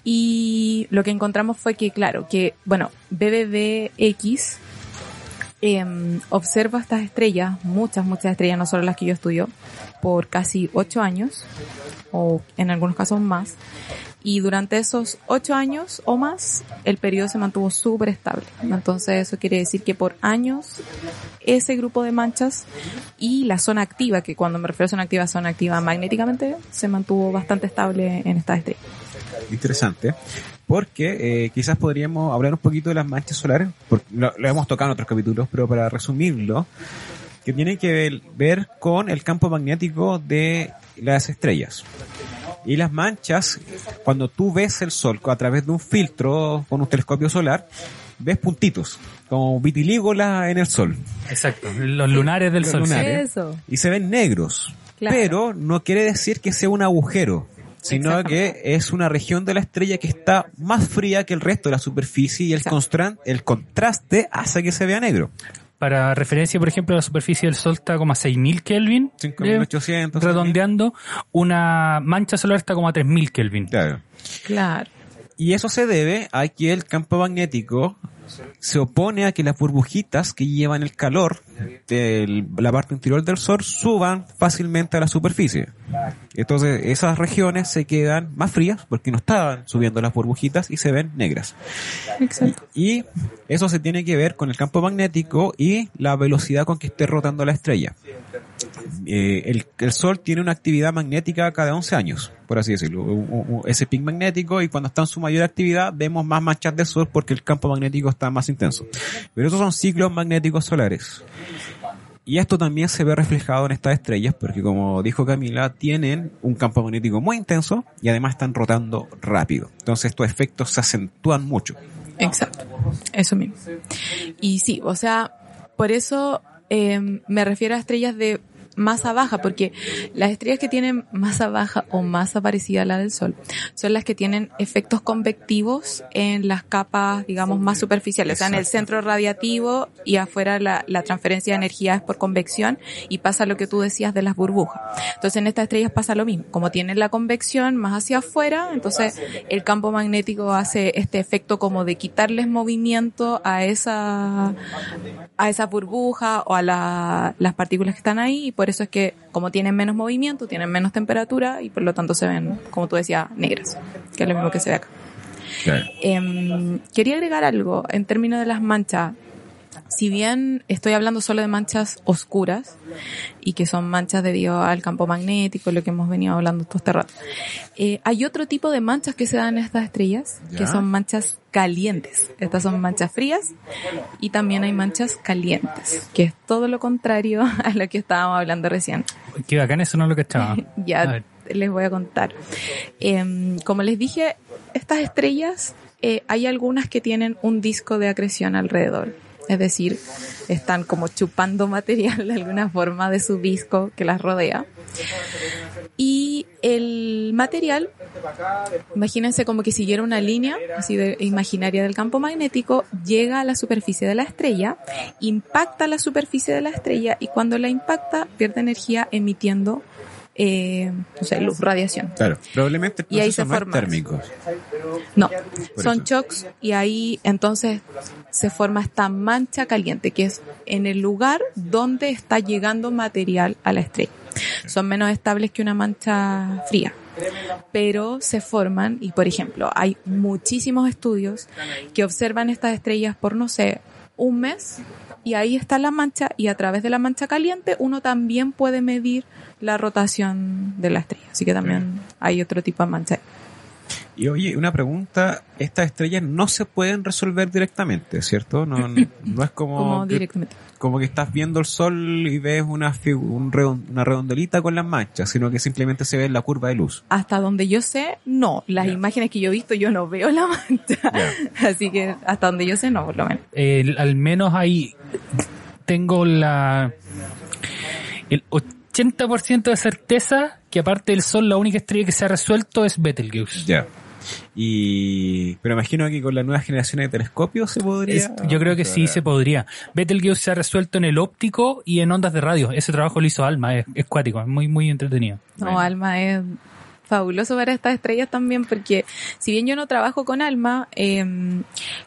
Y lo que encontramos fue que, claro, que, bueno, BBBX em, observa estas estrellas, muchas, muchas estrellas, no solo las que yo estudio, por casi ocho años, o en algunos casos más. y durante esos ocho años o más el periodo se mantuvo súper estable. Entonces eso quiere decir que por años ese grupo de manchas y la zona activa, que cuando me refiero a zona activa, zona activa magnéticamente, se mantuvo bastante estable en esta estrella. Interesante. Porque eh, quizás podríamos hablar un poquito de las manchas solares, porque lo, lo hemos tocado en otros capítulos, pero para resumirlo, que tiene que ver, ver con el campo magnético de las estrellas. Y las manchas, cuando tú ves el Sol a través de un filtro con un telescopio solar, ves puntitos, como vitilígola en el Sol. Exacto, los lunares del Los sol. lunares. Eso. Y se ven negros. Claro. Pero no quiere decir que sea un agujero, sino que es una región de la estrella que está más fría que el resto de la superficie y el, el contraste hace que se vea negro. Para referencia, por ejemplo, la superficie del Sol está como a 6.000 Kelvin. 5.800. eh, redondeando, una mancha solar está como a 3.000 Kelvin. Claro. Claro. Y eso se debe a que el campo magnético se opone a que las burbujitas que llevan el calor de la parte interior del Sol suban fácilmente a la superficie. Entonces esas regiones se quedan más frías porque no estaban subiendo las burbujitas y se ven negras. Exacto. Y eso se tiene que ver con el campo magnético y la velocidad con que esté rotando la estrella. Eh, el, el Sol tiene una actividad magnética cada 11 años, por así decirlo. Ese pic magnético y cuando está en su mayor actividad vemos más manchas de Sol porque el campo magnético está más intenso. Pero esos son ciclos magnéticos solares. Y esto también se ve reflejado en estas estrellas porque como dijo Camila, tienen un campo magnético muy intenso y además están rotando rápido. Entonces estos efectos se acentúan mucho. Exacto. Eso mismo. Y sí, o sea, por eso eh, me refiero a estrellas de masa baja, porque las estrellas que tienen masa baja o masa parecida a la del Sol son las que tienen efectos convectivos en las capas, digamos, más superficiales, o sea, en el centro radiativo y afuera la, la transferencia de energía es por convección y pasa lo que tú decías de las burbujas. Entonces en estas estrellas pasa lo mismo, como tienen la convección más hacia afuera, entonces el campo magnético hace este efecto como de quitarles movimiento a esa a esa burbuja o a la- las partículas que están ahí y por eso es que como tienen menos movimiento, tienen menos temperatura y por lo tanto se ven, como tú decías, negras, que es lo mismo que se ve acá. Em, quería agregar algo en términos de las manchas. Si bien estoy hablando solo de manchas oscuras y que son manchas debido al campo magnético, lo que hemos venido hablando todo este rato, eh, hay otro tipo de manchas que se dan en estas estrellas, Ya. que son manchas calientes. Estas son manchas frías y también hay manchas calientes, que es todo lo contrario a lo que estábamos hablando recién. Qué bacán, eso no lo que estaba. Ya les voy a contar. Em, como les dije, estas estrellas, eh, hay algunas que tienen un disco de acreción alrededor. Es decir, están como chupando material de alguna forma de su disco que las rodea. Y el material, imagínense como que siguiera una línea así de imaginaria del campo magnético, llega a la superficie de la estrella, impacta la superficie de la estrella y cuando la impacta pierde energía emitiendo, eh, no sé, luz, radiación. Claro, probablemente Y ahí se forma térmico. No, Por son eso. shocks y ahí entonces se forma esta mancha caliente que es en el lugar donde está llegando material a la estrella. Son menos estables que una mancha fría, pero se forman y por ejemplo hay muchísimos estudios que observan estas estrellas por no sé un mes y ahí está la mancha y a través de la mancha caliente uno también puede medir la rotación de la estrella. Así que también hay otro tipo de mancha. Y oye, una pregunta, estas estrellas no se pueden resolver directamente, ¿cierto? No, no es como, Como directamente. Como que estás viendo el sol y ves una, un una redondelita con las manchas, sino que simplemente se ve la curva de luz. Hasta donde yo sé, no. Las imágenes que yo he visto, yo no veo la mancha. Así que hasta donde yo sé, no, por lo menos. El- al menos ahí tengo la el 80% de certeza que aparte del Sol la única estrella que se ha resuelto es Betelgeuse. Ya. Y, pero imagino que con la nueva generación de telescopios se podría. Es- yo creo que sí se podría. Betelgeuse se ha resuelto en el óptico y en ondas de radio. Ese trabajo lo hizo Alma, es, es cuático, es muy, muy entretenido. No, Bueno. Alma es fabuloso ver estas estrellas también porque si bien yo no trabajo con Alma, eh,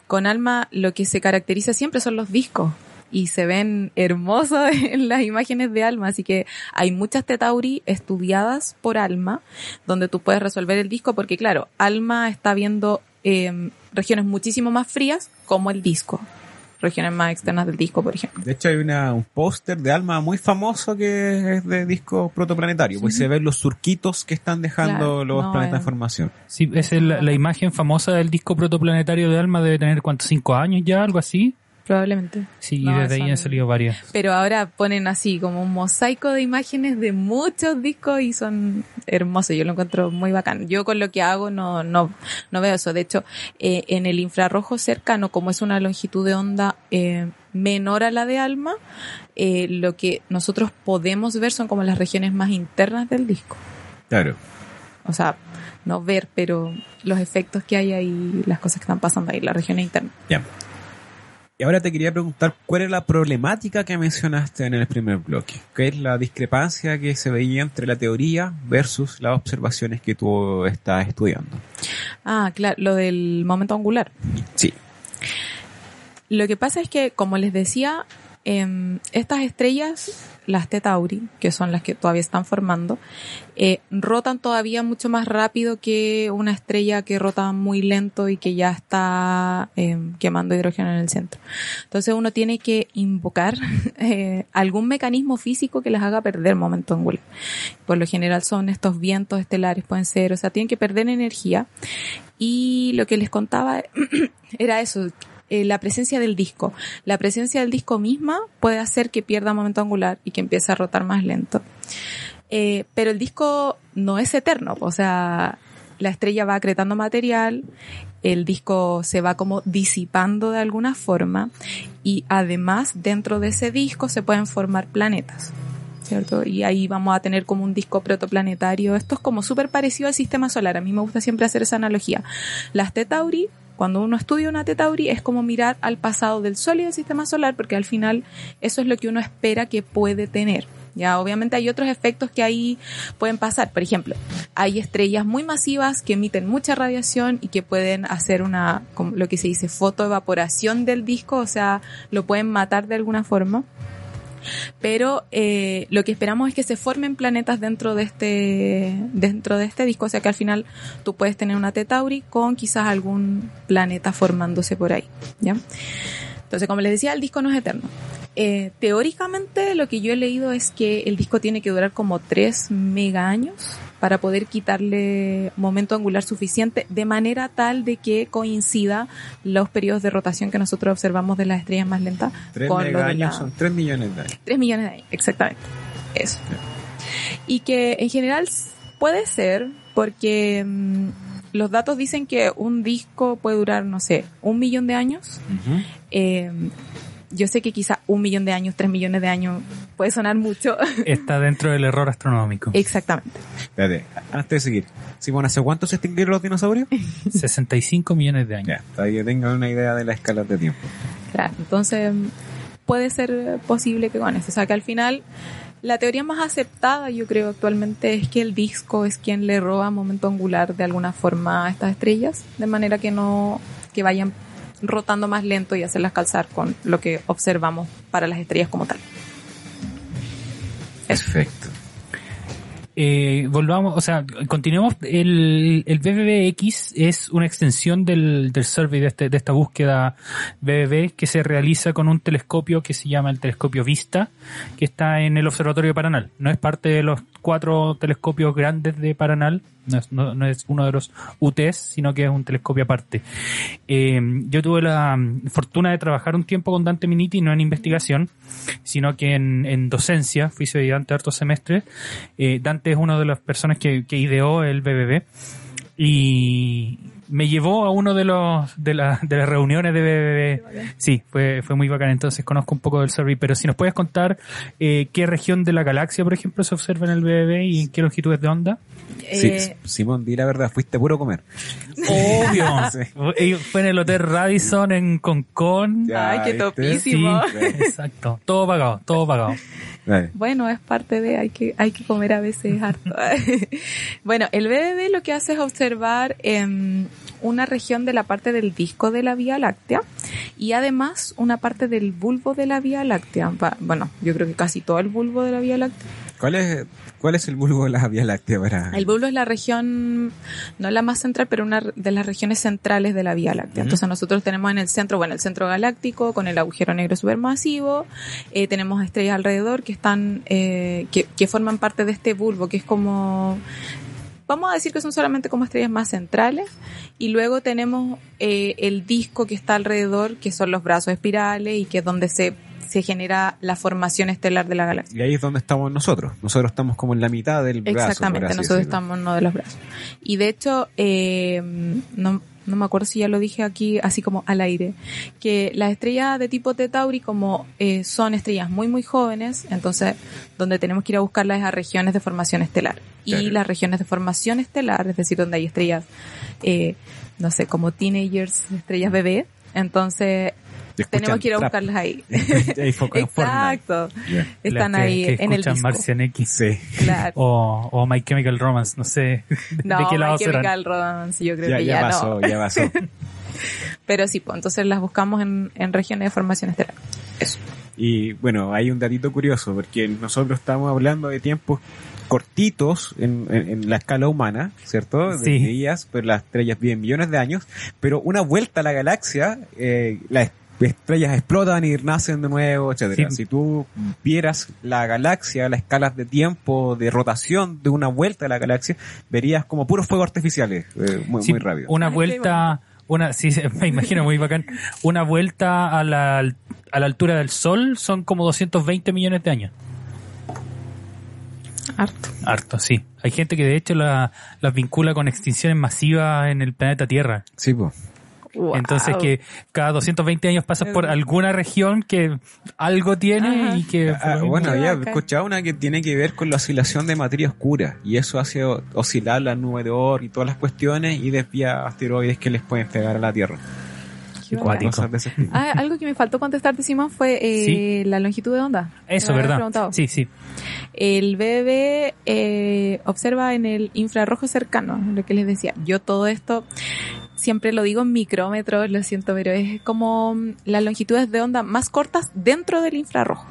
con Alma lo que se caracteriza siempre son los discos. Y se ven hermosos en las imágenes de ALMA, así que hay muchas Tetauri estudiadas por ALMA, donde tú puedes resolver el disco, porque claro, ALMA está viendo eh, regiones muchísimo más frías como el disco, regiones más externas del disco, por ejemplo. De hecho, hay una, un póster de Alma muy famoso que es de disco protoplanetario. Pues se ven los surquitos que están dejando Claro, los no, planetas eh. en formación. Sí, esa es la, la imagen famosa del disco protoplanetario de Alma, debe tener cuántos, cinco años ya, algo así. Probablemente. Sí, No, y desde ahí han salido varias. Pero ahora ponen así como un mosaico de imágenes de muchos discos y son hermosos. Yo lo encuentro muy bacán. Yo con lo que hago no, no, no veo eso. De hecho, eh, en el infrarrojo cercano, como es una longitud de onda eh, menor a la de alma, eh, lo que nosotros podemos ver son como las regiones más internas del disco. Claro. O sea, no ver, pero los efectos que hay ahí, las cosas que están pasando ahí, las regiones internas. Ya. Y ahora te quería preguntar cuál es la problemática que mencionaste en el primer bloque. ¿Qué es la discrepancia que se veía entre la teoría versus las observaciones que tú estás estudiando? Ah, claro, lo del momento angular. Sí. Lo que pasa es que, como les decía, em, estas estrellas, las Tetauri, que son las que todavía están formando, eh, rotan todavía mucho más rápido que una estrella que rota muy lento y que ya está em, quemando hidrógeno en el centro. Entonces uno tiene que invocar eh, algún mecanismo físico que les haga perder momento angular. Por lo general son estos vientos estelares, pueden ser, o sea, tienen que perder energía. Y lo que les contaba era eso, eh, la presencia del disco. La presencia del disco misma puede hacer que pierda momento angular y que empiece a rotar más lento. Eh, pero el disco no es eterno, o sea, la estrella va acretando material, el disco se va como disipando de alguna forma y además dentro de ese disco se pueden formar planetas. ¿Cierto? Y ahí vamos a tener como un disco protoplanetario. Esto es como súper parecido al sistema solar. A mí me gusta siempre hacer esa analogía. Las Tetauri, cuando uno estudia una Tetauri, es como mirar al pasado del Sol y del sistema solar, porque al final eso es lo que uno espera que puede tener. Ya, obviamente hay otros efectos que ahí pueden pasar. Por ejemplo, hay estrellas muy masivas que emiten mucha radiación y que pueden hacer una, como lo que se dice, fotoevaporación del disco, o sea, lo pueden matar de alguna forma pero eh, lo que esperamos es que se formen planetas dentro de este dentro de este disco, o sea que al final tú puedes tener una Tetauri con quizás algún planeta formándose por ahí, ¿ya? Entonces, como les decía, el disco no es eterno. Eh, teóricamente, lo que yo he leído es que el disco tiene que durar como 3 mega años para poder quitarle momento angular suficiente de manera tal de que coincida los periodos de rotación que nosotros observamos de las estrellas más lentas Tres con lo mega de años la- son tres millones de años. 3 millones de años, exactamente. Eso. Y que en general puede ser porque mm, los datos dicen que un disco puede durar, no sé, un millón de años. Eh, yo sé que quizá un millón de años, tres millones de años puede sonar mucho. Está dentro del error astronómico. Exactamente. Espérate, antes de seguir. Simón, ¿hace cuánto se extinguieron los dinosaurios? 65 millones de años. ya, para que tengan una idea de la escala de tiempo. Claro, entonces puede ser posible que con eso. O sea, que al final la teoría más aceptada, yo creo, actualmente es que el disco es quien le roba momento angular de alguna forma a estas estrellas, de manera que no que vayan rotando más lento y hacerlas calzar con lo que observamos para las estrellas como tal. Perfecto. Eh, volvamos, o sea, continuemos. El, el BBBX es una extensión del, del survey de, este, de esta búsqueda BBB que se realiza con un telescopio que se llama el telescopio Vista, que está en el Observatorio de Paranal. No es parte de los cuatro telescopios grandes de Paranal, no es, no, no es uno de los UTs, sino que es un telescopio aparte. Eh, yo tuve la mm, fortuna de trabajar un tiempo con Dante Miniti, no en investigación, sino que en, en docencia, fui su ayudante hartos semestres. Eh, Dante es una de las personas que, que ideó el BBB y me llevó a uno de los de, la- de las reuniones de BBB. Sí, fue, fue muy bacán. Entonces conozco un poco del survey, pero si nos puedes contar eh, qué región de la galaxia, por ejemplo, se observa en el BBB y en qué longitudes de onda. Sí, Eh, Simón, di la verdad, fuiste puro comer. Obvio. Sí. Fue en el Hotel Radisson en Concon. Ya, Ay, qué topísimo. Sí, exacto. Todo pagado, todo pagado. Bueno, es parte de, hay que, hay que comer a veces harto. bueno, el BBB lo que hace es observar em, una región de la parte del disco de la Vía Láctea y además una parte del bulbo de la Vía Láctea. Bueno, yo creo que casi todo el bulbo de la Vía Láctea. ¿Cuál es, ¿Cuál es el bulbo de la Vía Láctea para...? El bulbo es la región, no la más central, pero una de las regiones centrales de la Vía Láctea. Entonces nosotros tenemos en el centro, bueno, el centro galáctico con el agujero negro supermasivo, eh, tenemos estrellas alrededor que están, eh, que, que forman parte de este bulbo, que es como, vamos a decir que son solamente como estrellas más centrales, y luego tenemos eh, el disco que está alrededor, que son los brazos espirales y que es donde se, se genera la formación estelar de la galaxia. Y ahí es donde estamos nosotros. Nosotros estamos como en la mitad del brazo. Exactamente, nosotros decirlo. estamos en uno de los brazos. Y de hecho, eh, no, no me acuerdo si ya lo dije aquí, así como al aire, que las estrellas de tipo T Tauri, como eh, son estrellas muy, muy jóvenes, entonces donde tenemos que ir a buscarlas es a regiones de formación estelar. Y las regiones de formación estelar, es decir, donde hay estrellas, eh, no sé, como teenagers, estrellas bebé, entonces tenemos que ir a buscarlas ahí. Exacto. Están que- ahí que en el escuchan disco. X. Sí. Claro. O, o My Chemical Romance, no sé de No, qué lado My serán. Chemical Romance, yo creo Ya, que ya ya, pasó, no. ya pasó. Pero sí, pues entonces las buscamos en, en regiones de formación estelar. Eso. Y bueno, hay un datito curioso, porque nosotros estamos hablando de tiempos cortitos en, en- en la escala humana, ¿cierto? De Sí. días, pero las estrellas viven millones de años, pero una vuelta a la galaxia, eh, las estrellas explotan y nacen de nuevo, etcétera. Sí. Si tú vieras la galaxia, las escalas de tiempo, de rotación de una vuelta a la galaxia, verías como puros fuegos artificiales, eh, muy, Sí, muy rápido. Una vuelta, una, sí, me imagino muy bacán. Una vuelta a la, a la altura del Sol son como 220 millones de años. Harto. Harto, sí. Hay gente que de hecho la- las vincula con extinciones masivas en el planeta Tierra. Sí, pues. Wow. Entonces que cada 220 años pasas por alguna región que algo tiene Ajá. y que... Ah, bueno, había escuchado una que tiene que ver con la oscilación de materia oscura y eso hace oscilar la nube de Oort y todas las cuestiones y desvía asteroides que les pueden pegar a la Tierra. Ah, algo que me faltó contestarte, Simón, fue eh, la longitud de onda. Eso, ¿verdad? preguntado. Sí, sí. El BBB eh, observa en el infrarrojo cercano, lo que les decía. Yo todo esto siempre lo digo en micrómetros, lo siento, pero es como mm, las longitudes de onda más cortas dentro del infrarrojo.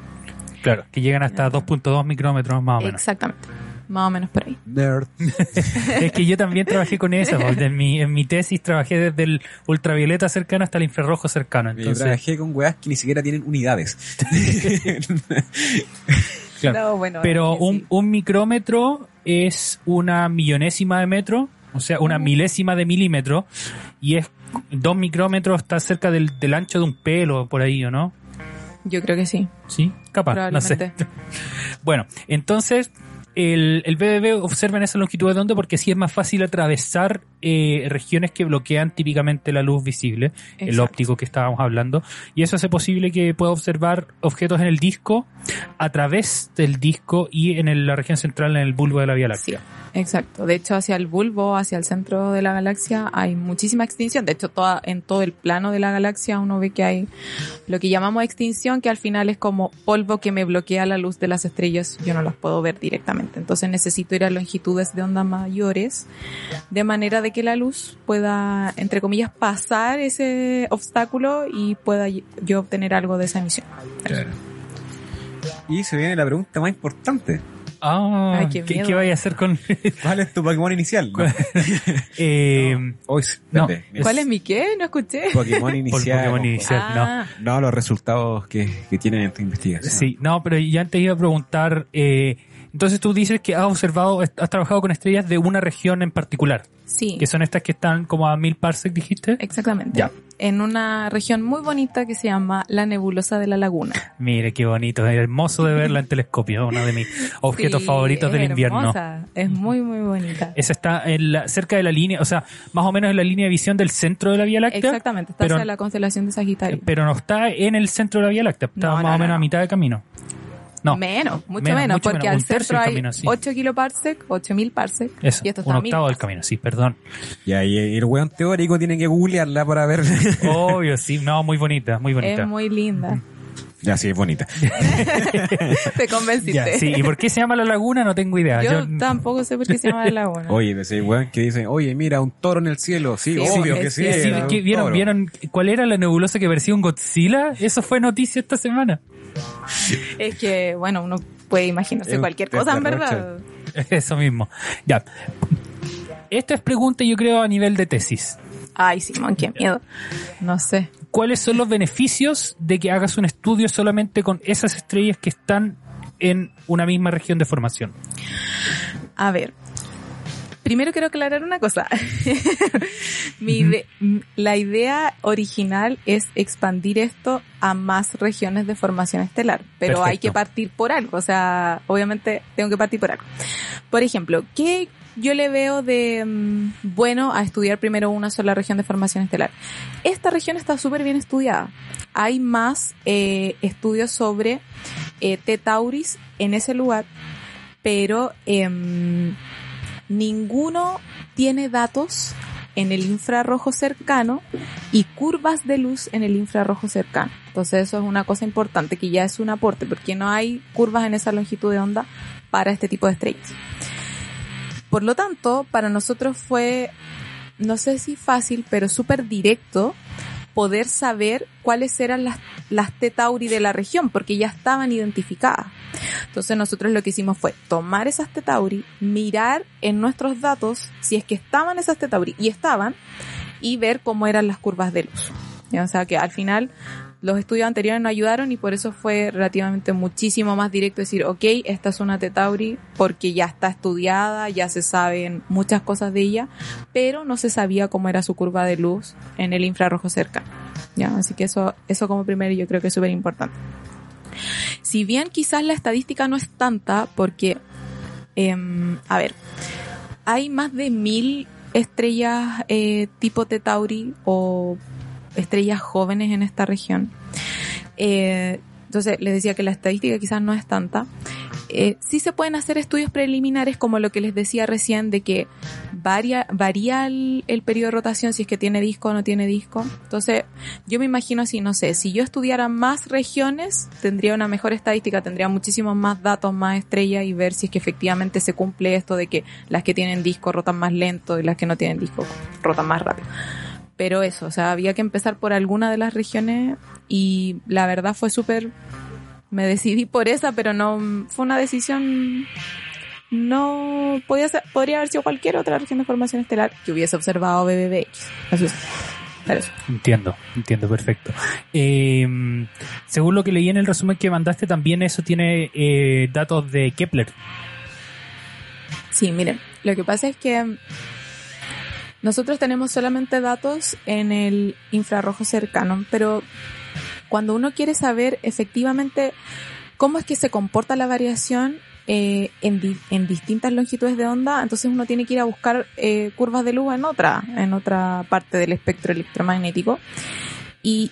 Claro, que llegan hasta 2.2 micrómetros más o menos. Exactamente. Más o menos por ahí. Nerd. es que yo también trabajé con eso. porque En mi, en mi tesis trabajé desde el ultravioleta cercano hasta el infrarrojo cercano. Yo trabajé con weas que ni siquiera tienen unidades. claro. No, bueno, Pero sí. un, un micrómetro es una millonésima de metro, o sea, una milésima de milímetro, y es dos micrómetros, está cerca del, del ancho de un pelo por ahí, ¿o no? Yo creo que sí. Sí, capaz, no sé. Bueno, entonces el, el BBB observa en esa longitud de onda porque sí es más fácil atravesar eh, regiones que bloquean típicamente la luz visible, el Exacto. óptico que estábamos hablando, y eso hace posible que pueda observar objetos en el disco, a través del disco y en el- la región central en el bulbo de la Vía Sí, Láctea. exacto. De hecho, hacia el bulbo, hacia el centro de la galaxia, hay muchísima extinción. De hecho, toda, en todo el plano de la galaxia uno ve que hay lo que llamamos extinción, que al final es como polvo que me bloquea la luz de las estrellas. Yo no las puedo ver directamente. Entonces necesito ir a longitudes de onda mayores, de manera de que la luz pueda, entre comillas, pasar ese obstáculo y pueda yo obtener algo de esa emisión. Y se viene la pregunta más importante. Ah, Ay, qué ¿qué, vaya a hacer con...? ¿Cuál es tu Pokémon inicial? No. eh, No. espérate. ¿Cuál es mi qué? No escuché. Pokémon por inicial? Pokémon inicial, no. Ah, No, los resultados que, que tienen en tu investigación. Sí, no, pero ya antes iba a preguntar, eh, entonces tú dices que has observado, has trabajado con estrellas de una región en particular, sí. que son estas que están como a mil parsec, dijiste. Exactamente. Ya. En una región muy bonita que se llama la nebulosa de la laguna. Mire qué bonito, es hermoso de verla en telescopio, uno de mis objetos Sí, favoritos del invierno. hermosa, Es muy, muy bonita. Esa está en la- cerca de la línea, o sea, más o menos en la línea de visión del centro de la Vía Láctea. Exactamente, está pero- hacia la constelación de Sagitario. Pero no está en el centro de la Vía Láctea, está No, más no, o no, menos a mitad de camino. No, Menos, mucho Menos, menos, mucho porque menos, al un centro hay camino, sí. 8 kiloparsec, 8000 parsec. eso, y esto un está 1000 octavo del camino, sí, perdón. Y ahí el weón teórico tiene que googlearla para ver. Obvio, sí, no, muy bonita, muy bonita. Es muy linda. Ya, sí, es bonita. Te convenciste. Ya, sí. ¿Y por qué se llama la laguna? No tengo idea. Yo, Yo- tampoco sé por qué se llama la laguna. Oye, ese weón que dicen, oye, mira, un toro en el cielo. Sí, Sí, obvio que sí. un ¿qué- ¿vieron, toro. ¿Vieron cuál era la nebulosa que parecía un Godzilla? Eso fue noticia esta semana. Es que, bueno, uno puede imaginarse cualquier cosa, en verdad. Eso mismo. Ya. Esta es pregunta, yo creo, a nivel de tesis. Ay, Simón, qué miedo. No sé. ¿Cuáles son los beneficios de que hagas un estudio solamente con esas estrellas que están en una misma región de formación? A ver. Primero quiero aclarar una cosa. Mi la idea original es expandir esto a más regiones de formación estelar, pero hay que partir por algo, o sea, obviamente tengo que partir por algo. Por ejemplo, ¿qué yo le veo de mm, bueno a estudiar primero una sola región de formación estelar? Esta región está súper bien estudiada. Hay más eh, estudios sobre eh, T. Tauris en ese lugar, pero em, ninguno tiene datos en el infrarrojo cercano y curvas de luz en el infrarrojo cercano. Entonces eso es una cosa importante que ya es un aporte porque no hay curvas en esa longitud de onda para este tipo de estrellas. Por lo tanto, para nosotros fue, no sé si fácil, pero súper directo poder saber cuáles eran las, las T Tauri de la región, porque ya estaban identificadas. Entonces nosotros lo que hicimos fue tomar esas T Tauri, mirar en nuestros datos si es que estaban esas T Tauri, y estaban, y ver cómo eran las curvas de luz. O sea que al final los estudios anteriores nos ayudaron y por eso fue relativamente muchísimo más directo decir, ok, esta es una T Tauri porque ya está estudiada, ya se saben muchas cosas de ella, pero no se sabía cómo era su curva de luz en el infrarrojo cercano. Ya, así que eso, eso como primero yo creo que es súper importante. Si bien quizás la estadística no es tanta, porque, em, a ver, hay más de mil estrellas eh, tipo T Tauri o estrellas jóvenes en esta región. Eh, entonces, les decía que la estadística quizás no es tanta. Eh, sí se pueden hacer estudios preliminares como lo que les decía recién de que varia, varía el, el periodo de rotación si es que tiene disco o no tiene disco. Entonces, yo me imagino así, no sé, si yo estudiara más regiones, tendría una mejor estadística, tendría muchísimos más datos, más estrellas y ver si es que efectivamente se cumple esto de que las que tienen disco rotan más lento y las que no tienen disco rotan más rápido. Pero eso, o sea, había que empezar por alguna de las regiones y la verdad fue súper... Me decidí por esa, pero no... Fue una decisión... No... Podía ser, podría haber sido cualquier otra región de formación estelar que hubiese observado BBBX. Eso es. Eso. Entiendo, entiendo, perfecto. Eh, según lo que leí en el resumen que mandaste, también eso tiene eh, datos de Kepler. Sí, miren, lo que pasa es que nosotros tenemos solamente datos en el infrarrojo cercano, pero cuando uno quiere saber efectivamente cómo es que se comporta la variación eh, en, di- en distintas longitudes de onda, entonces uno tiene que ir a buscar eh, curvas de luz en otra, en otra parte del espectro electromagnético. Y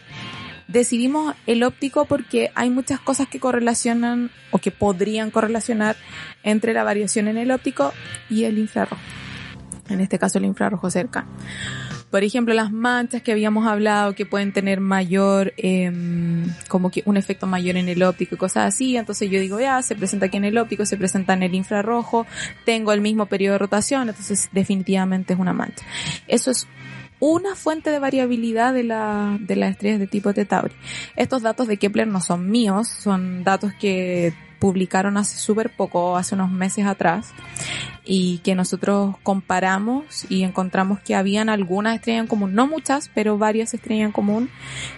decidimos el óptico porque hay muchas cosas que correlacionan o que podrían correlacionar entre la variación en el óptico y el infrarrojo. En este caso el infrarrojo cercano. Por ejemplo, las manchas que habíamos hablado que pueden tener mayor, em, como que un efecto mayor en el óptico y cosas así. Entonces yo digo, ya, se presenta aquí en el óptico, se presenta en el infrarrojo, tengo el mismo periodo de rotación, entonces definitivamente es una mancha. Eso es una fuente de variabilidad de, la, de las estrellas de tipo T Tauri. Estos datos de Kepler no son míos, son datos que publicaron hace súper poco, hace unos meses atrás, y que nosotros comparamos y encontramos que habían algunas estrellas en común, no muchas, pero varias estrellas en común,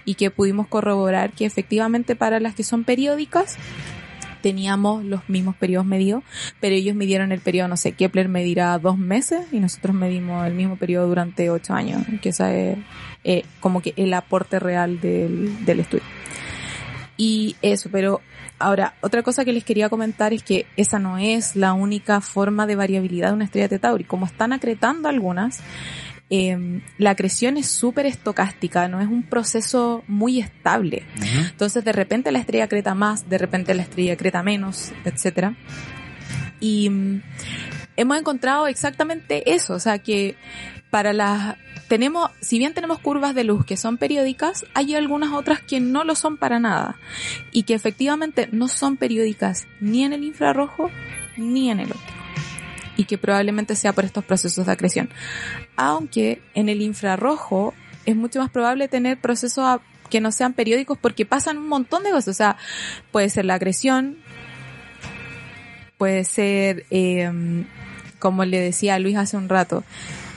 y que pudimos corroborar que efectivamente para las que son periódicas, teníamos los mismos periodos medidos, pero ellos midieron el periodo, no sé, Kepler medirá dos meses y nosotros medimos el mismo periodo durante ocho años, que esa es eh, como que el aporte real del estudio. Y eso, pero ahora, otra cosa que les quería comentar es que esa no es la única forma de variabilidad de una estrella de Tauri. Como están acretando algunas, eh, la acreción es súper estocástica, no es un proceso muy estable. Entonces de repente la estrella creta más, de repente la estrella creta menos, etcétera. Y mm, hemos encontrado exactamente eso, o sea que para las tenemos, si bien tenemos curvas de luz que son periódicas, hay algunas otras que no lo son para nada y que efectivamente no son periódicas ni en el infrarrojo ni en el óptico y que probablemente sea por estos procesos de acreción. Aunque en el infrarrojo es mucho más probable tener procesos que no sean periódicos porque pasan un montón de cosas. O sea, puede ser la acreción, puede ser, eh, como le decía Luis hace un rato,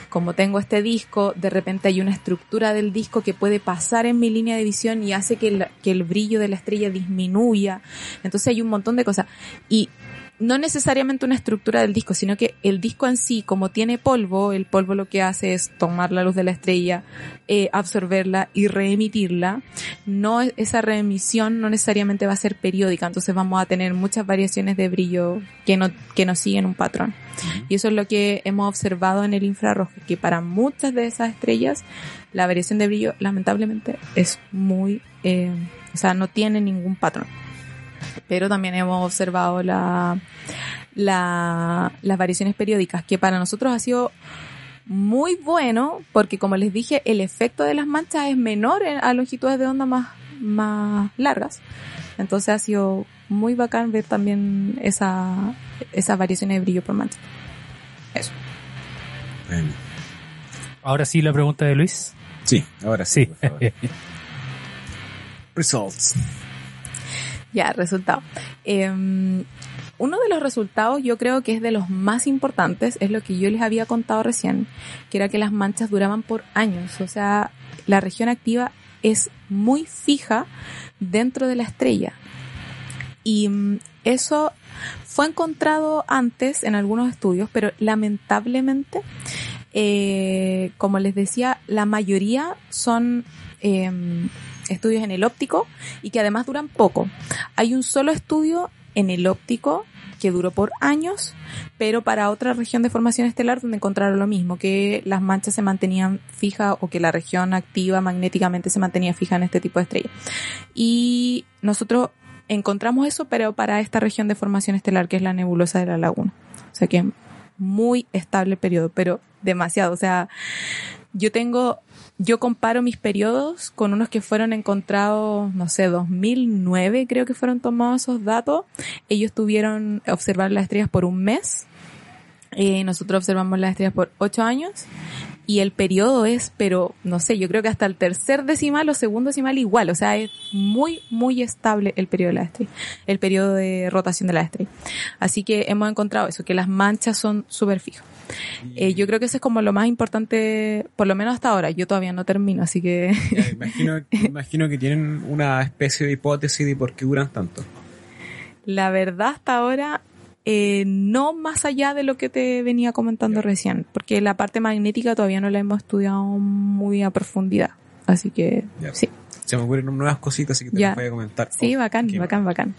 como tengo este disco, de repente hay una estructura del disco que puede pasar en mi línea de visión y hace que el, que el brillo de la estrella disminuya. Entonces hay un montón de cosas. Y no necesariamente una estructura del disco, sino que el disco en sí, como tiene polvo, el polvo lo que hace es tomar la luz de la estrella, eh, absorberla y reemitirla. No, esa reemisión no necesariamente va a ser periódica, entonces vamos a tener muchas variaciones de brillo que no, que no siguen un patrón. Y eso es lo que hemos observado en el infrarrojo, que para muchas de esas estrellas, la variación de brillo, lamentablemente, es muy, eh, o sea, no tiene ningún patrón pero también hemos observado la, la, las variaciones periódicas, que para nosotros ha sido muy bueno, porque como les dije, el efecto de las manchas es menor en- a longitudes de onda más, más largas. Entonces ha sido muy bacán ver también esa, esas variaciones de brillo por mancha. Eso. Bueno, Ahora sí la pregunta de Luis. sí, ahora sí. Sí. por favor. Results. Ya, resultado. Eh, uno de los resultados, yo creo que es de los más importantes, es lo que yo les había contado recién, que era que las manchas duraban por años. O sea, la región activa es muy fija dentro de la estrella. Y mm, eso fue encontrado antes en algunos estudios, pero lamentablemente, eh, como les decía, la mayoría son em, estudios en el óptico y que además duran poco. Hay un solo estudio en el óptico que duró por años, pero para otra región de formación estelar donde encontraron lo mismo, que las manchas se mantenían fijas o que la región activa magnéticamente se mantenía fija en este tipo de estrella. Y nosotros encontramos eso, pero para esta región de formación estelar que es la nebulosa de la laguna. O sea que muy estable el periodo, pero demasiado. O sea, yo tengo, yo comparo mis periodos con unos que fueron encontrados, no sé, 2009 creo que fueron tomados esos datos. Ellos tuvieron observar las estrellas por un mes. Eh, nosotros observamos las estrellas por ocho años. Y el periodo es, pero no sé, yo creo que hasta el tercer decimal o segundo decimal igual. O sea, es muy, muy estable el periodo de la estrella. El periodo de rotación de la estrella. Así que hemos encontrado eso, que las manchas son súper fijas. Eh, yo creo que eso es como lo más importante, por lo menos hasta ahora. Yo todavía no termino, así que Ya, imagino, imagino que tienen una especie de hipótesis de por qué duran tanto. la verdad hasta ahora eh, no más allá de lo que te venía comentando recién, porque la parte magnética todavía no la hemos estudiado muy a profundidad. Así que Ya. sí, Se me ocurren nuevas cositas, así que te Ya. las voy a comentar. sí, Oh, bacán, bacán, bacán.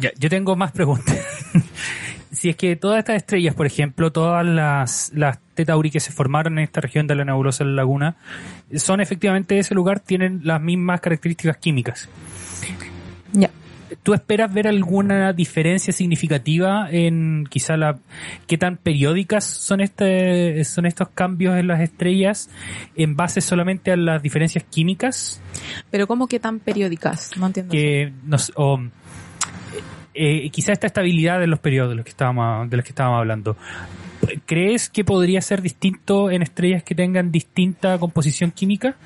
Ya, yo tengo más preguntas. si es que todas estas estrellas, por ejemplo, todas las, las Tetauri que se formaron en esta región de la nebulosa de la laguna, son efectivamente de ese lugar, tienen las mismas características químicas. Ya. ¿Tú esperas ver alguna diferencia significativa en quizá la qué tan periódicas son este son estos cambios en las estrellas en base solamente a las diferencias químicas? Pero ¿cómo que tan periódicas? No entiendo. que nos o, eh, quizá esta estabilidad de los periodos de los que estábamos de los que estábamos hablando ¿crees que podría ser distinto en estrellas que tengan distinta composición química?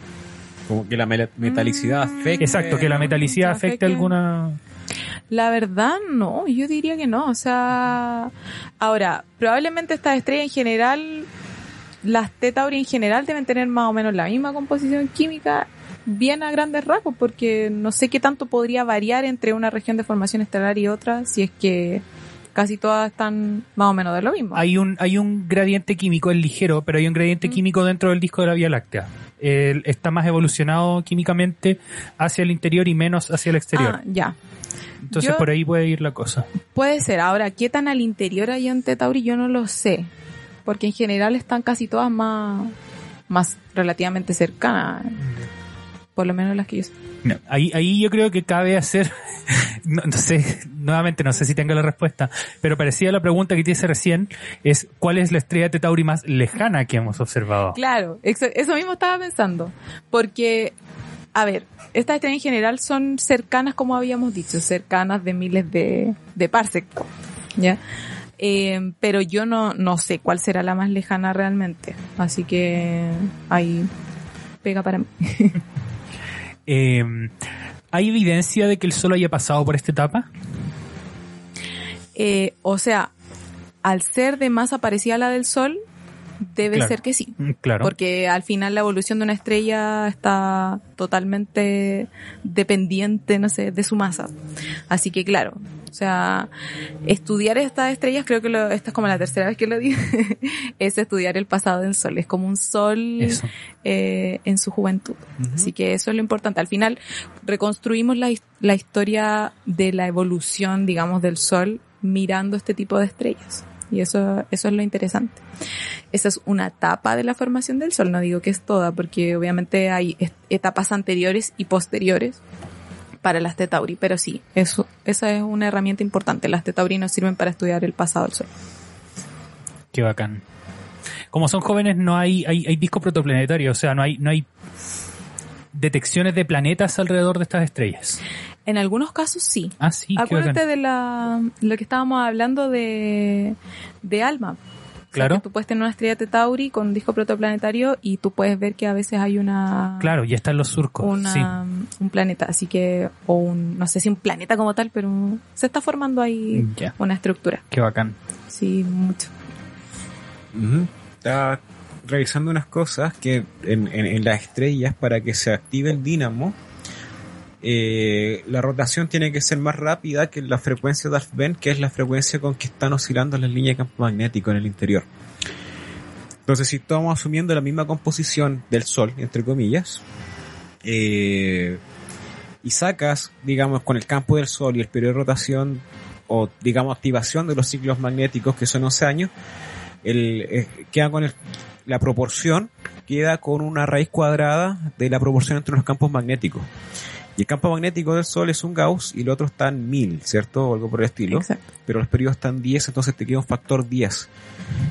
Como que la metalicidad Mm. afecta. Exacto, que la metalicidad afecte- afecte alguna La verdad, no, yo diría que no. O sea, ahora, probablemente estas estrellas en general, las T-Tauri en general deben tener más o menos la misma composición química, bien a grandes rasgos, porque no sé qué tanto podría variar entre una región de formación estelar y otra, si es que casi todas están más o menos de lo mismo. hay un hay un gradiente químico es ligero pero hay un gradiente Mm. químico dentro del disco de la Vía Láctea Está más evolucionado químicamente hacia el interior y menos hacia el exterior Ah, ya. entonces yo- por ahí puede ir la cosa Puede ser. Ahora, ¿qué tan al interior hay en T-Tauri? Yo no lo sé. Porque en general están casi todas más, más relativamente cercanas. Por lo menos las que yo sé. No, ahí, ahí yo creo que cabe hacer, no, no sé, nuevamente no sé si tenga la respuesta, pero parecía la pregunta que te hice recién, es ¿cuál es la estrella de Tauri más lejana que hemos observado? Claro, eso mismo estaba pensando. Porque, a ver, estas estrellas en general son cercanas, como habíamos dicho, cercanas de miles de, de parsec. ¿Ya? Eh, pero yo no, no sé cuál será la más lejana realmente. Así que ahí pega para mí. Eh, ¿Hay evidencia de que el Sol haya pasado por esta etapa? Eh, o sea, al ser de masa parecida a la del Sol, debe Claro. ser que sí. Mm, Claro. Porque al final la evolución de una estrella está totalmente dependiente, no sé, de su masa. Así que claro, o sea, estudiar estas estrellas, creo que lo, esta es como la tercera vez que lo digo, es estudiar el pasado del Sol. Es como un Sol eh, en su juventud. Así que eso es lo importante. Al final reconstruimos la, la historia de la evolución, digamos, del Sol mirando este tipo de estrellas. Y eso, eso es lo interesante. Esa es una etapa de la formación del Sol, no digo que es toda, porque obviamente hay etapas anteriores y posteriores para las Tetauri, pero sí, eso, esa es una herramienta importante. Las Tetauri nos sirven para estudiar el pasado del Sol. Qué bacán. Como son jóvenes no hay, hay, hay disco protoplanetario, o sea, no hay, no hay detecciones de planetas alrededor de estas estrellas. En algunos casos sí. Ah, sí, Acuérdate de la, lo que estábamos hablando de, de ALMA. O sea, Claro. que tú puedes tener una estrella Tetauri con un disco protoplanetario y tú puedes ver que a veces hay una, Claro, ya están los surcos. una Sí. un planeta, así que, o un, no sé si un planeta como tal, pero se está formando ahí una estructura. Qué bacán. Sí, mucho. Ujú. Estaba revisando unas cosas que en, en- en las estrellas, para que se active el dínamo, eh, la rotación tiene que ser más rápida que la frecuencia de Alfvén, que es la frecuencia con que están oscilando las líneas de campo magnético en el interior. Entonces, si estamos asumiendo la misma composición del Sol, entre comillas, eh, y sacas, digamos, con el campo del Sol y el periodo de rotación, o digamos, activación de los ciclos magnéticos, que son 11 años, eh, queda con el- la proporción, queda con una raíz cuadrada de la proporción entre los campos magnéticos. Y el campo magnético del Sol es un Gauss y el otro está en 1000, ¿cierto? O algo por el estilo. Exacto. Pero los periodos están 10, entonces te queda un factor 10.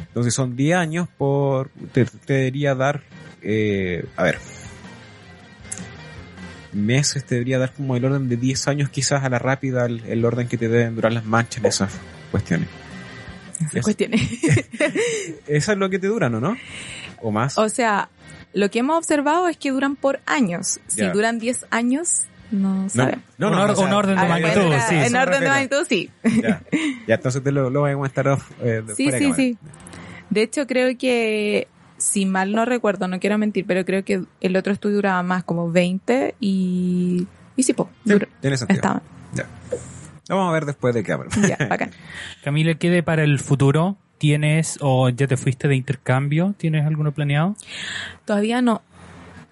Entonces son 10 años por... Te, te debería dar... eh, a ver. Meses te debería dar como el orden de 10 años quizás a la rápida el, el orden que te deben durar las manchas en esas cuestiones. Es- Cuestiones. Eso es lo que te duran, ¿o no? ¿O más? O sea, lo que hemos observado es que duran por años. Si duran 10 años, no no, sabemos. no, Un no, or- o sea, un orden de Ah, magnitud, sí. En orden de magnitud, sí. Ya, ya entonces te lo, lo voy a comentar off, eh, de Sí, de sí, sí. De hecho, creo que, si mal no recuerdo, no quiero mentir, pero creo que el otro estudio duraba más, como 20 y... Y sí, po, Sí, tiene sentido. estaban. Ya. Lo vamos a ver después de cámara. Ya, bacán. Camila, ¿qué de para el futuro? ¿Tienes o ya te fuiste de intercambio? ¿Tienes alguno planeado? Todavía no.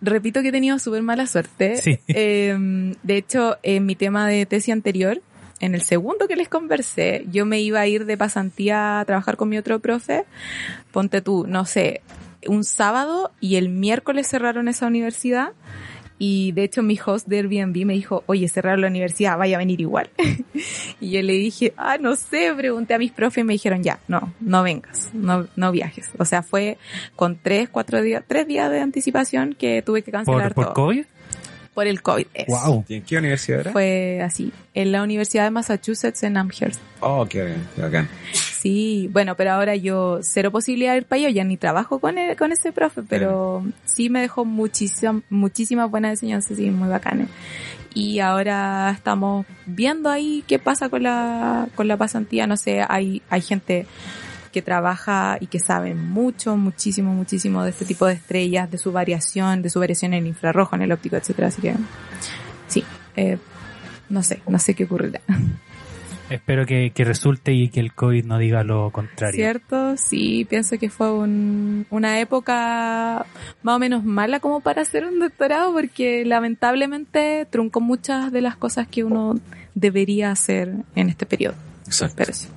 Repito que he tenido súper mala suerte. Sí. Eh, de hecho, en mi tema de tesis anterior, en el segundo que les conversé, yo me iba a ir de pasantía a trabajar con mi otro profe. Ponte tú, no sé, un sábado y el miércoles cerraron esa universidad. Y de hecho mi host de Airbnb me dijo, oye, cerraron la universidad, vaya a venir igual. y yo le dije, ah, no sé, pregunté a mis profes y me dijeron, ya, no, no vengas, no, no viajes. O sea, fue con tres, cuatro días, tres días de anticipación que tuve que cancelar ¿Por, por todo. COVID? Por el COVID. eso. Wow. ¿Y en qué universidad era? Fue así, en la Universidad de Massachusetts en Amherst. Oh, qué bien, qué bacán. Sí, bueno, pero ahora yo cero posibilidad de ir para allá, ya ni trabajo con él, con ese profe, pero sí me dejó muchísimas, muchísimas buenas enseñanzas, sí, muy bacanas. Y ahora estamos viendo ahí qué pasa con la, con la pasantía, no sé, hay, hay gente que trabaja y que sabe mucho, muchísimo, muchísimo de este tipo de estrellas, de su variación, de su variación en el infrarrojo, en el óptico, etcétera, así que sí, eh, no sé, no sé qué ocurrirá. Espero que, que resulte y que el COVID no diga lo contrario. ¿Cierto? Sí, pienso que fue un- una época más o menos mala como para hacer un doctorado porque lamentablemente truncó muchas de las cosas que uno debería hacer en este periodo. Exacto. Pero sí.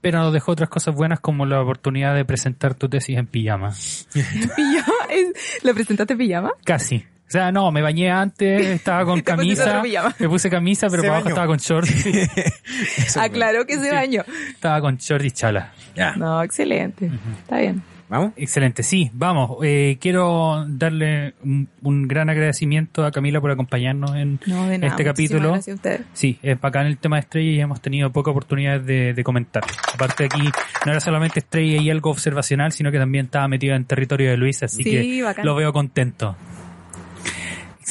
Pero nos dejó otras cosas buenas como la oportunidad de presentar tu tesis en pijama. ¿Pijama? ¿Es- ¿La presentaste en pijama? Casi. Sea, no, me bañé antes, estaba con camisa, me puse camisa, pero Se por abajo estaba con short, Aclaró que se bañó. estaba con short y chala. Ya. No, excelente. Está bien. ¿Vamos? Excelente, sí, vamos. Eh, quiero darle un, un gran agradecimiento a Camila por acompañarnos en No, de nada. este capítulo. Gracias a ustedes. Sí, es bacán el tema de Estrella y hemos tenido poca oportunidad de, de comentar. Aparte aquí no era solamente Estrella y algo observacional, sino que también estaba metido en territorio de Luis, así Sí, que bacán. lo veo contento.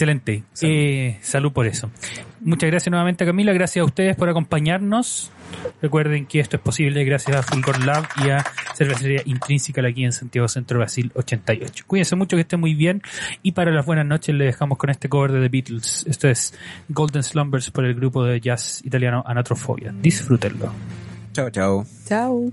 Excelente. Salud. Eh, salud por eso. Muchas gracias nuevamente Camila, gracias a ustedes por acompañarnos. Recuerden que esto es posible gracias a Fulgor Lab y a Cervecería Intrínseca aquí en Santiago Centro Brasil 88. Cuídense mucho, que estén muy bien. Y para las buenas noches le dejamos con este cover de The Beatles. Esto es Golden Slumbers por el grupo de jazz italiano Anatrofobia. Disfrútenlo. Chao, chao. Chao.